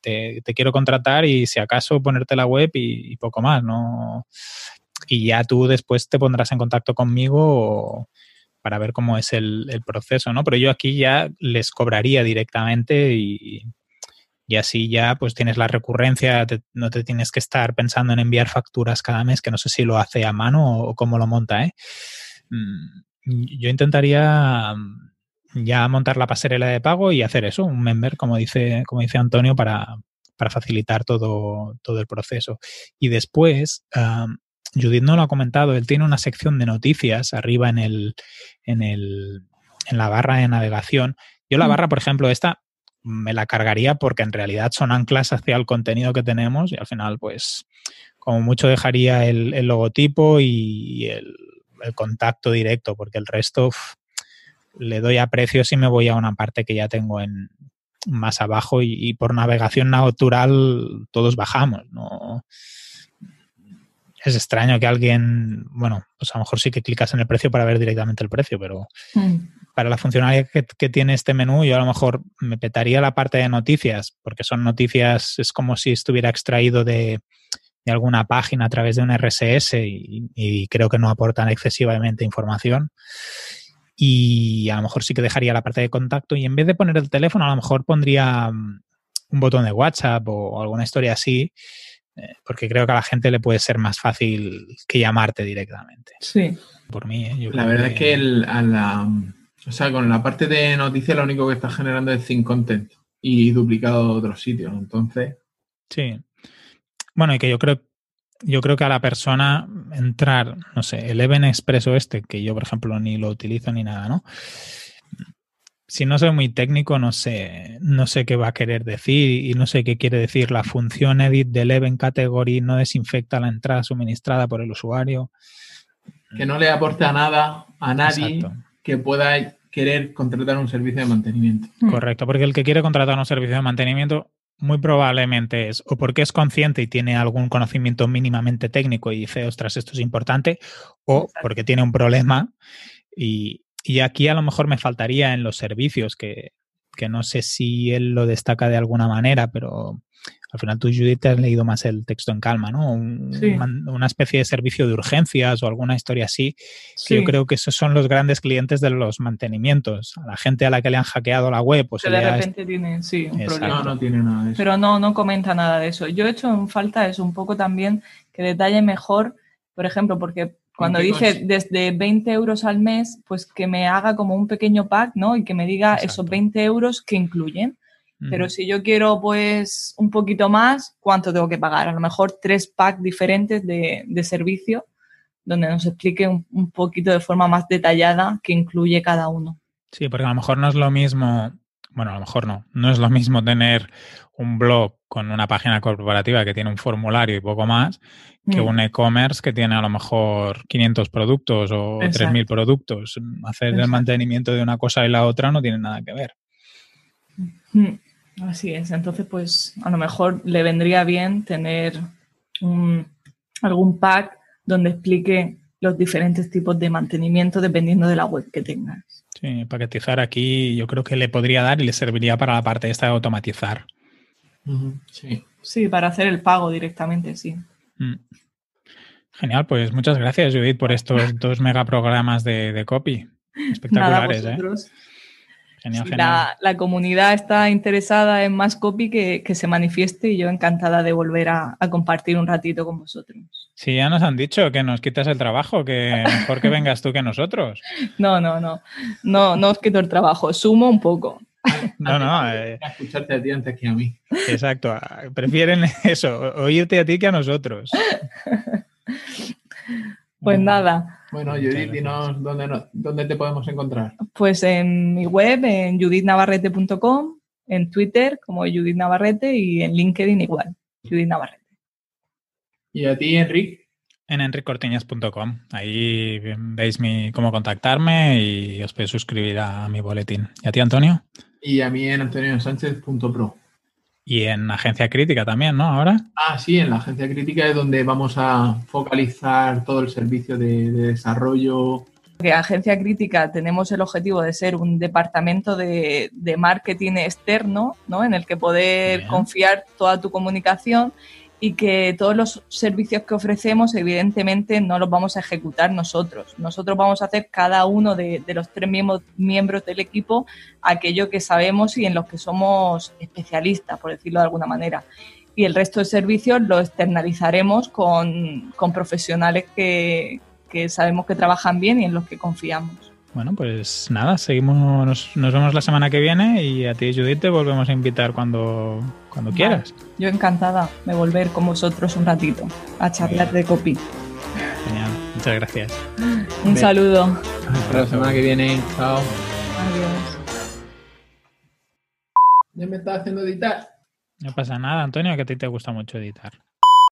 Te, quiero contratar y si acaso ponerte la web y, poco más, ¿no? Y ya tú después te pondrás en contacto conmigo para ver cómo es el, proceso, ¿no? Pero yo aquí ya les cobraría directamente y, así ya pues tienes la recurrencia, no te tienes que estar pensando en enviar facturas cada mes, que no sé si lo hace a mano o, cómo lo monta, ¿eh? Mm, yo intentaría mm, ya montar la pasarela de pago y hacer eso, un member, como dice, como dice Antonio, para, facilitar todo, todo, el proceso. Y después, Judith no lo ha comentado, él tiene una sección de noticias arriba en el, en el en la barra de navegación. Yo la mm. barra, por ejemplo, esta me la cargaría porque en realidad son anclas hacia el contenido que tenemos y al final, pues, como mucho dejaría el, el logotipo y el, el contacto directo, porque el resto le doy a precios y me voy a una parte que ya tengo en más abajo y, por navegación natural todos bajamos, ¿no? Es extraño que alguien, bueno, pues a lo mejor sí que clicas en el precio para ver directamente el precio, pero mm. para la funcionalidad que, que, tiene este menú, yo a lo mejor me petaría la parte de noticias, porque son noticias, es como si estuviera extraído de, de alguna página a través de un RSS y, creo que no aportan excesivamente información. Y a lo mejor sí que dejaría la parte de contacto y en vez de poner el teléfono, a lo mejor pondría mm, un botón de WhatsApp o alguna historia así, eh, porque creo que a la gente le puede ser más fácil que llamarte directamente. Sí. Por mí, ¿eh? La verdad es que a la, o sea, con la parte de noticias lo único que está generando es sin content y duplicado de otros sitios. Entonces. Sí. Bueno, y que yo creo, yo creo que a la persona entrar, no sé, el Even Expreso este, que yo, por ejemplo, ni lo utilizo ni nada, ¿no? Si no soy muy técnico, no sé, no sé qué va a querer decir y no sé qué quiere decir la función edit del Even Category no desinfecta la entrada suministrada por el usuario. Que no le aporta nada a nadie que pueda querer contratar un servicio de mantenimiento. Correcto, porque el que quiere contratar un servicio de mantenimiento muy probablemente es o porque es consciente y tiene algún conocimiento mínimamente técnico y dice, ostras, esto es importante, o porque tiene un problema. Y, y, aquí a lo mejor me faltaría en los servicios, que, que no sé si él lo destaca de alguna manera, pero al final tú, Judith, te has leído más el texto en calma, ¿no? Una especie de servicio de urgencias o alguna historia así. yo creo que esos son los grandes clientes de los mantenimientos. A la gente a la que le han hackeado la web, pues... de repente tiene, sí, un problema. No, no tiene nada de eso. Pero no, no comenta nada de eso. Yo he hecho en falta eso un poco también que detalle mejor, por ejemplo, porque cuando dice desde 20 euros al mes, pues que me haga como un pequeño pack, ¿no? Y que me diga esos 20 euros que incluyen. Pero si yo quiero pues un poquito más, ¿cuánto tengo que pagar? A lo mejor tres packs diferentes de, de servicio donde nos explique un, un, poquito de forma más detallada qué incluye cada uno. Sí, porque a lo mejor no es lo mismo, bueno, a lo mejor no, no es lo mismo tener un blog con una página corporativa que tiene un formulario y poco más que mm. un e-commerce que tiene a lo mejor 500 productos o 3.000 productos. Hacer el mantenimiento de una cosa y la otra no tiene nada que ver. Mm. Así es, entonces pues a lo mejor le vendría bien tener un, algún pack donde explique los diferentes tipos de mantenimiento dependiendo de la web que tengas. Sí, paquetizar aquí yo creo que le podría dar y le serviría para la parte esta de automatizar. Sí. Sí, para hacer el pago directamente, sí. Mm. Genial, pues muchas gracias, Judith, por estos dos megaprogramas de, de copy. Espectaculares, ¿eh? Genial, genial. La, comunidad está interesada en más copy que, se manifieste y yo encantada de volver a, compartir un ratito con vosotros. Sí, ya nos han dicho que nos quitas el trabajo, que mejor que vengas tú que nosotros. No, no, no. No, no os quito el trabajo, sumo un poco. No, no. Eh, escucharte a ti antes que a mí. Exacto. Prefieren eso, oírte a ti que a nosotros. Pues nada. Bueno, Judith, dinos dónde, dónde te podemos encontrar. Pues en mi web, en judithnavarrete.com, en Twitter como Judith Navarrete y en LinkedIn igual, Judith Navarrete. ¿Y a ti, Enrique? En enricortiñas.com. Ahí veis mi, cómo contactarme y os podéis suscribir a mi boletín. ¿Y a ti, Antonio? Y a mí en antoniosánchez.pro. Y en Agencia Crítica también, ¿no? Ahora. Ah, sí, en la Agencia Crítica es donde vamos a focalizar todo el servicio de, desarrollo. En Agencia Crítica tenemos el objetivo de ser un departamento de, marketing externo, ¿no? En el que poder confiar toda tu comunicación y que todos los servicios que ofrecemos evidentemente no los vamos a ejecutar nosotros. Nosotros vamos a hacer cada uno de, los tres miembros, del equipo aquello que sabemos y en los que somos especialistas, por decirlo de alguna manera. Y el resto de servicios lo externalizaremos con, profesionales que, que sabemos que trabajan bien y en los que confiamos. Bueno, pues nada, seguimos, nos, vemos la semana que viene y a ti, Judith, te volvemos a invitar cuando, cuando quieras. Yo encantada de volver con vosotros un ratito a charlar de copy. Genial, muchas gracias. un saludo. Hasta la semana que viene. Chao. Adiós. Ya me estás haciendo editar. No pasa nada, Antonio, que a ti te gusta mucho editar.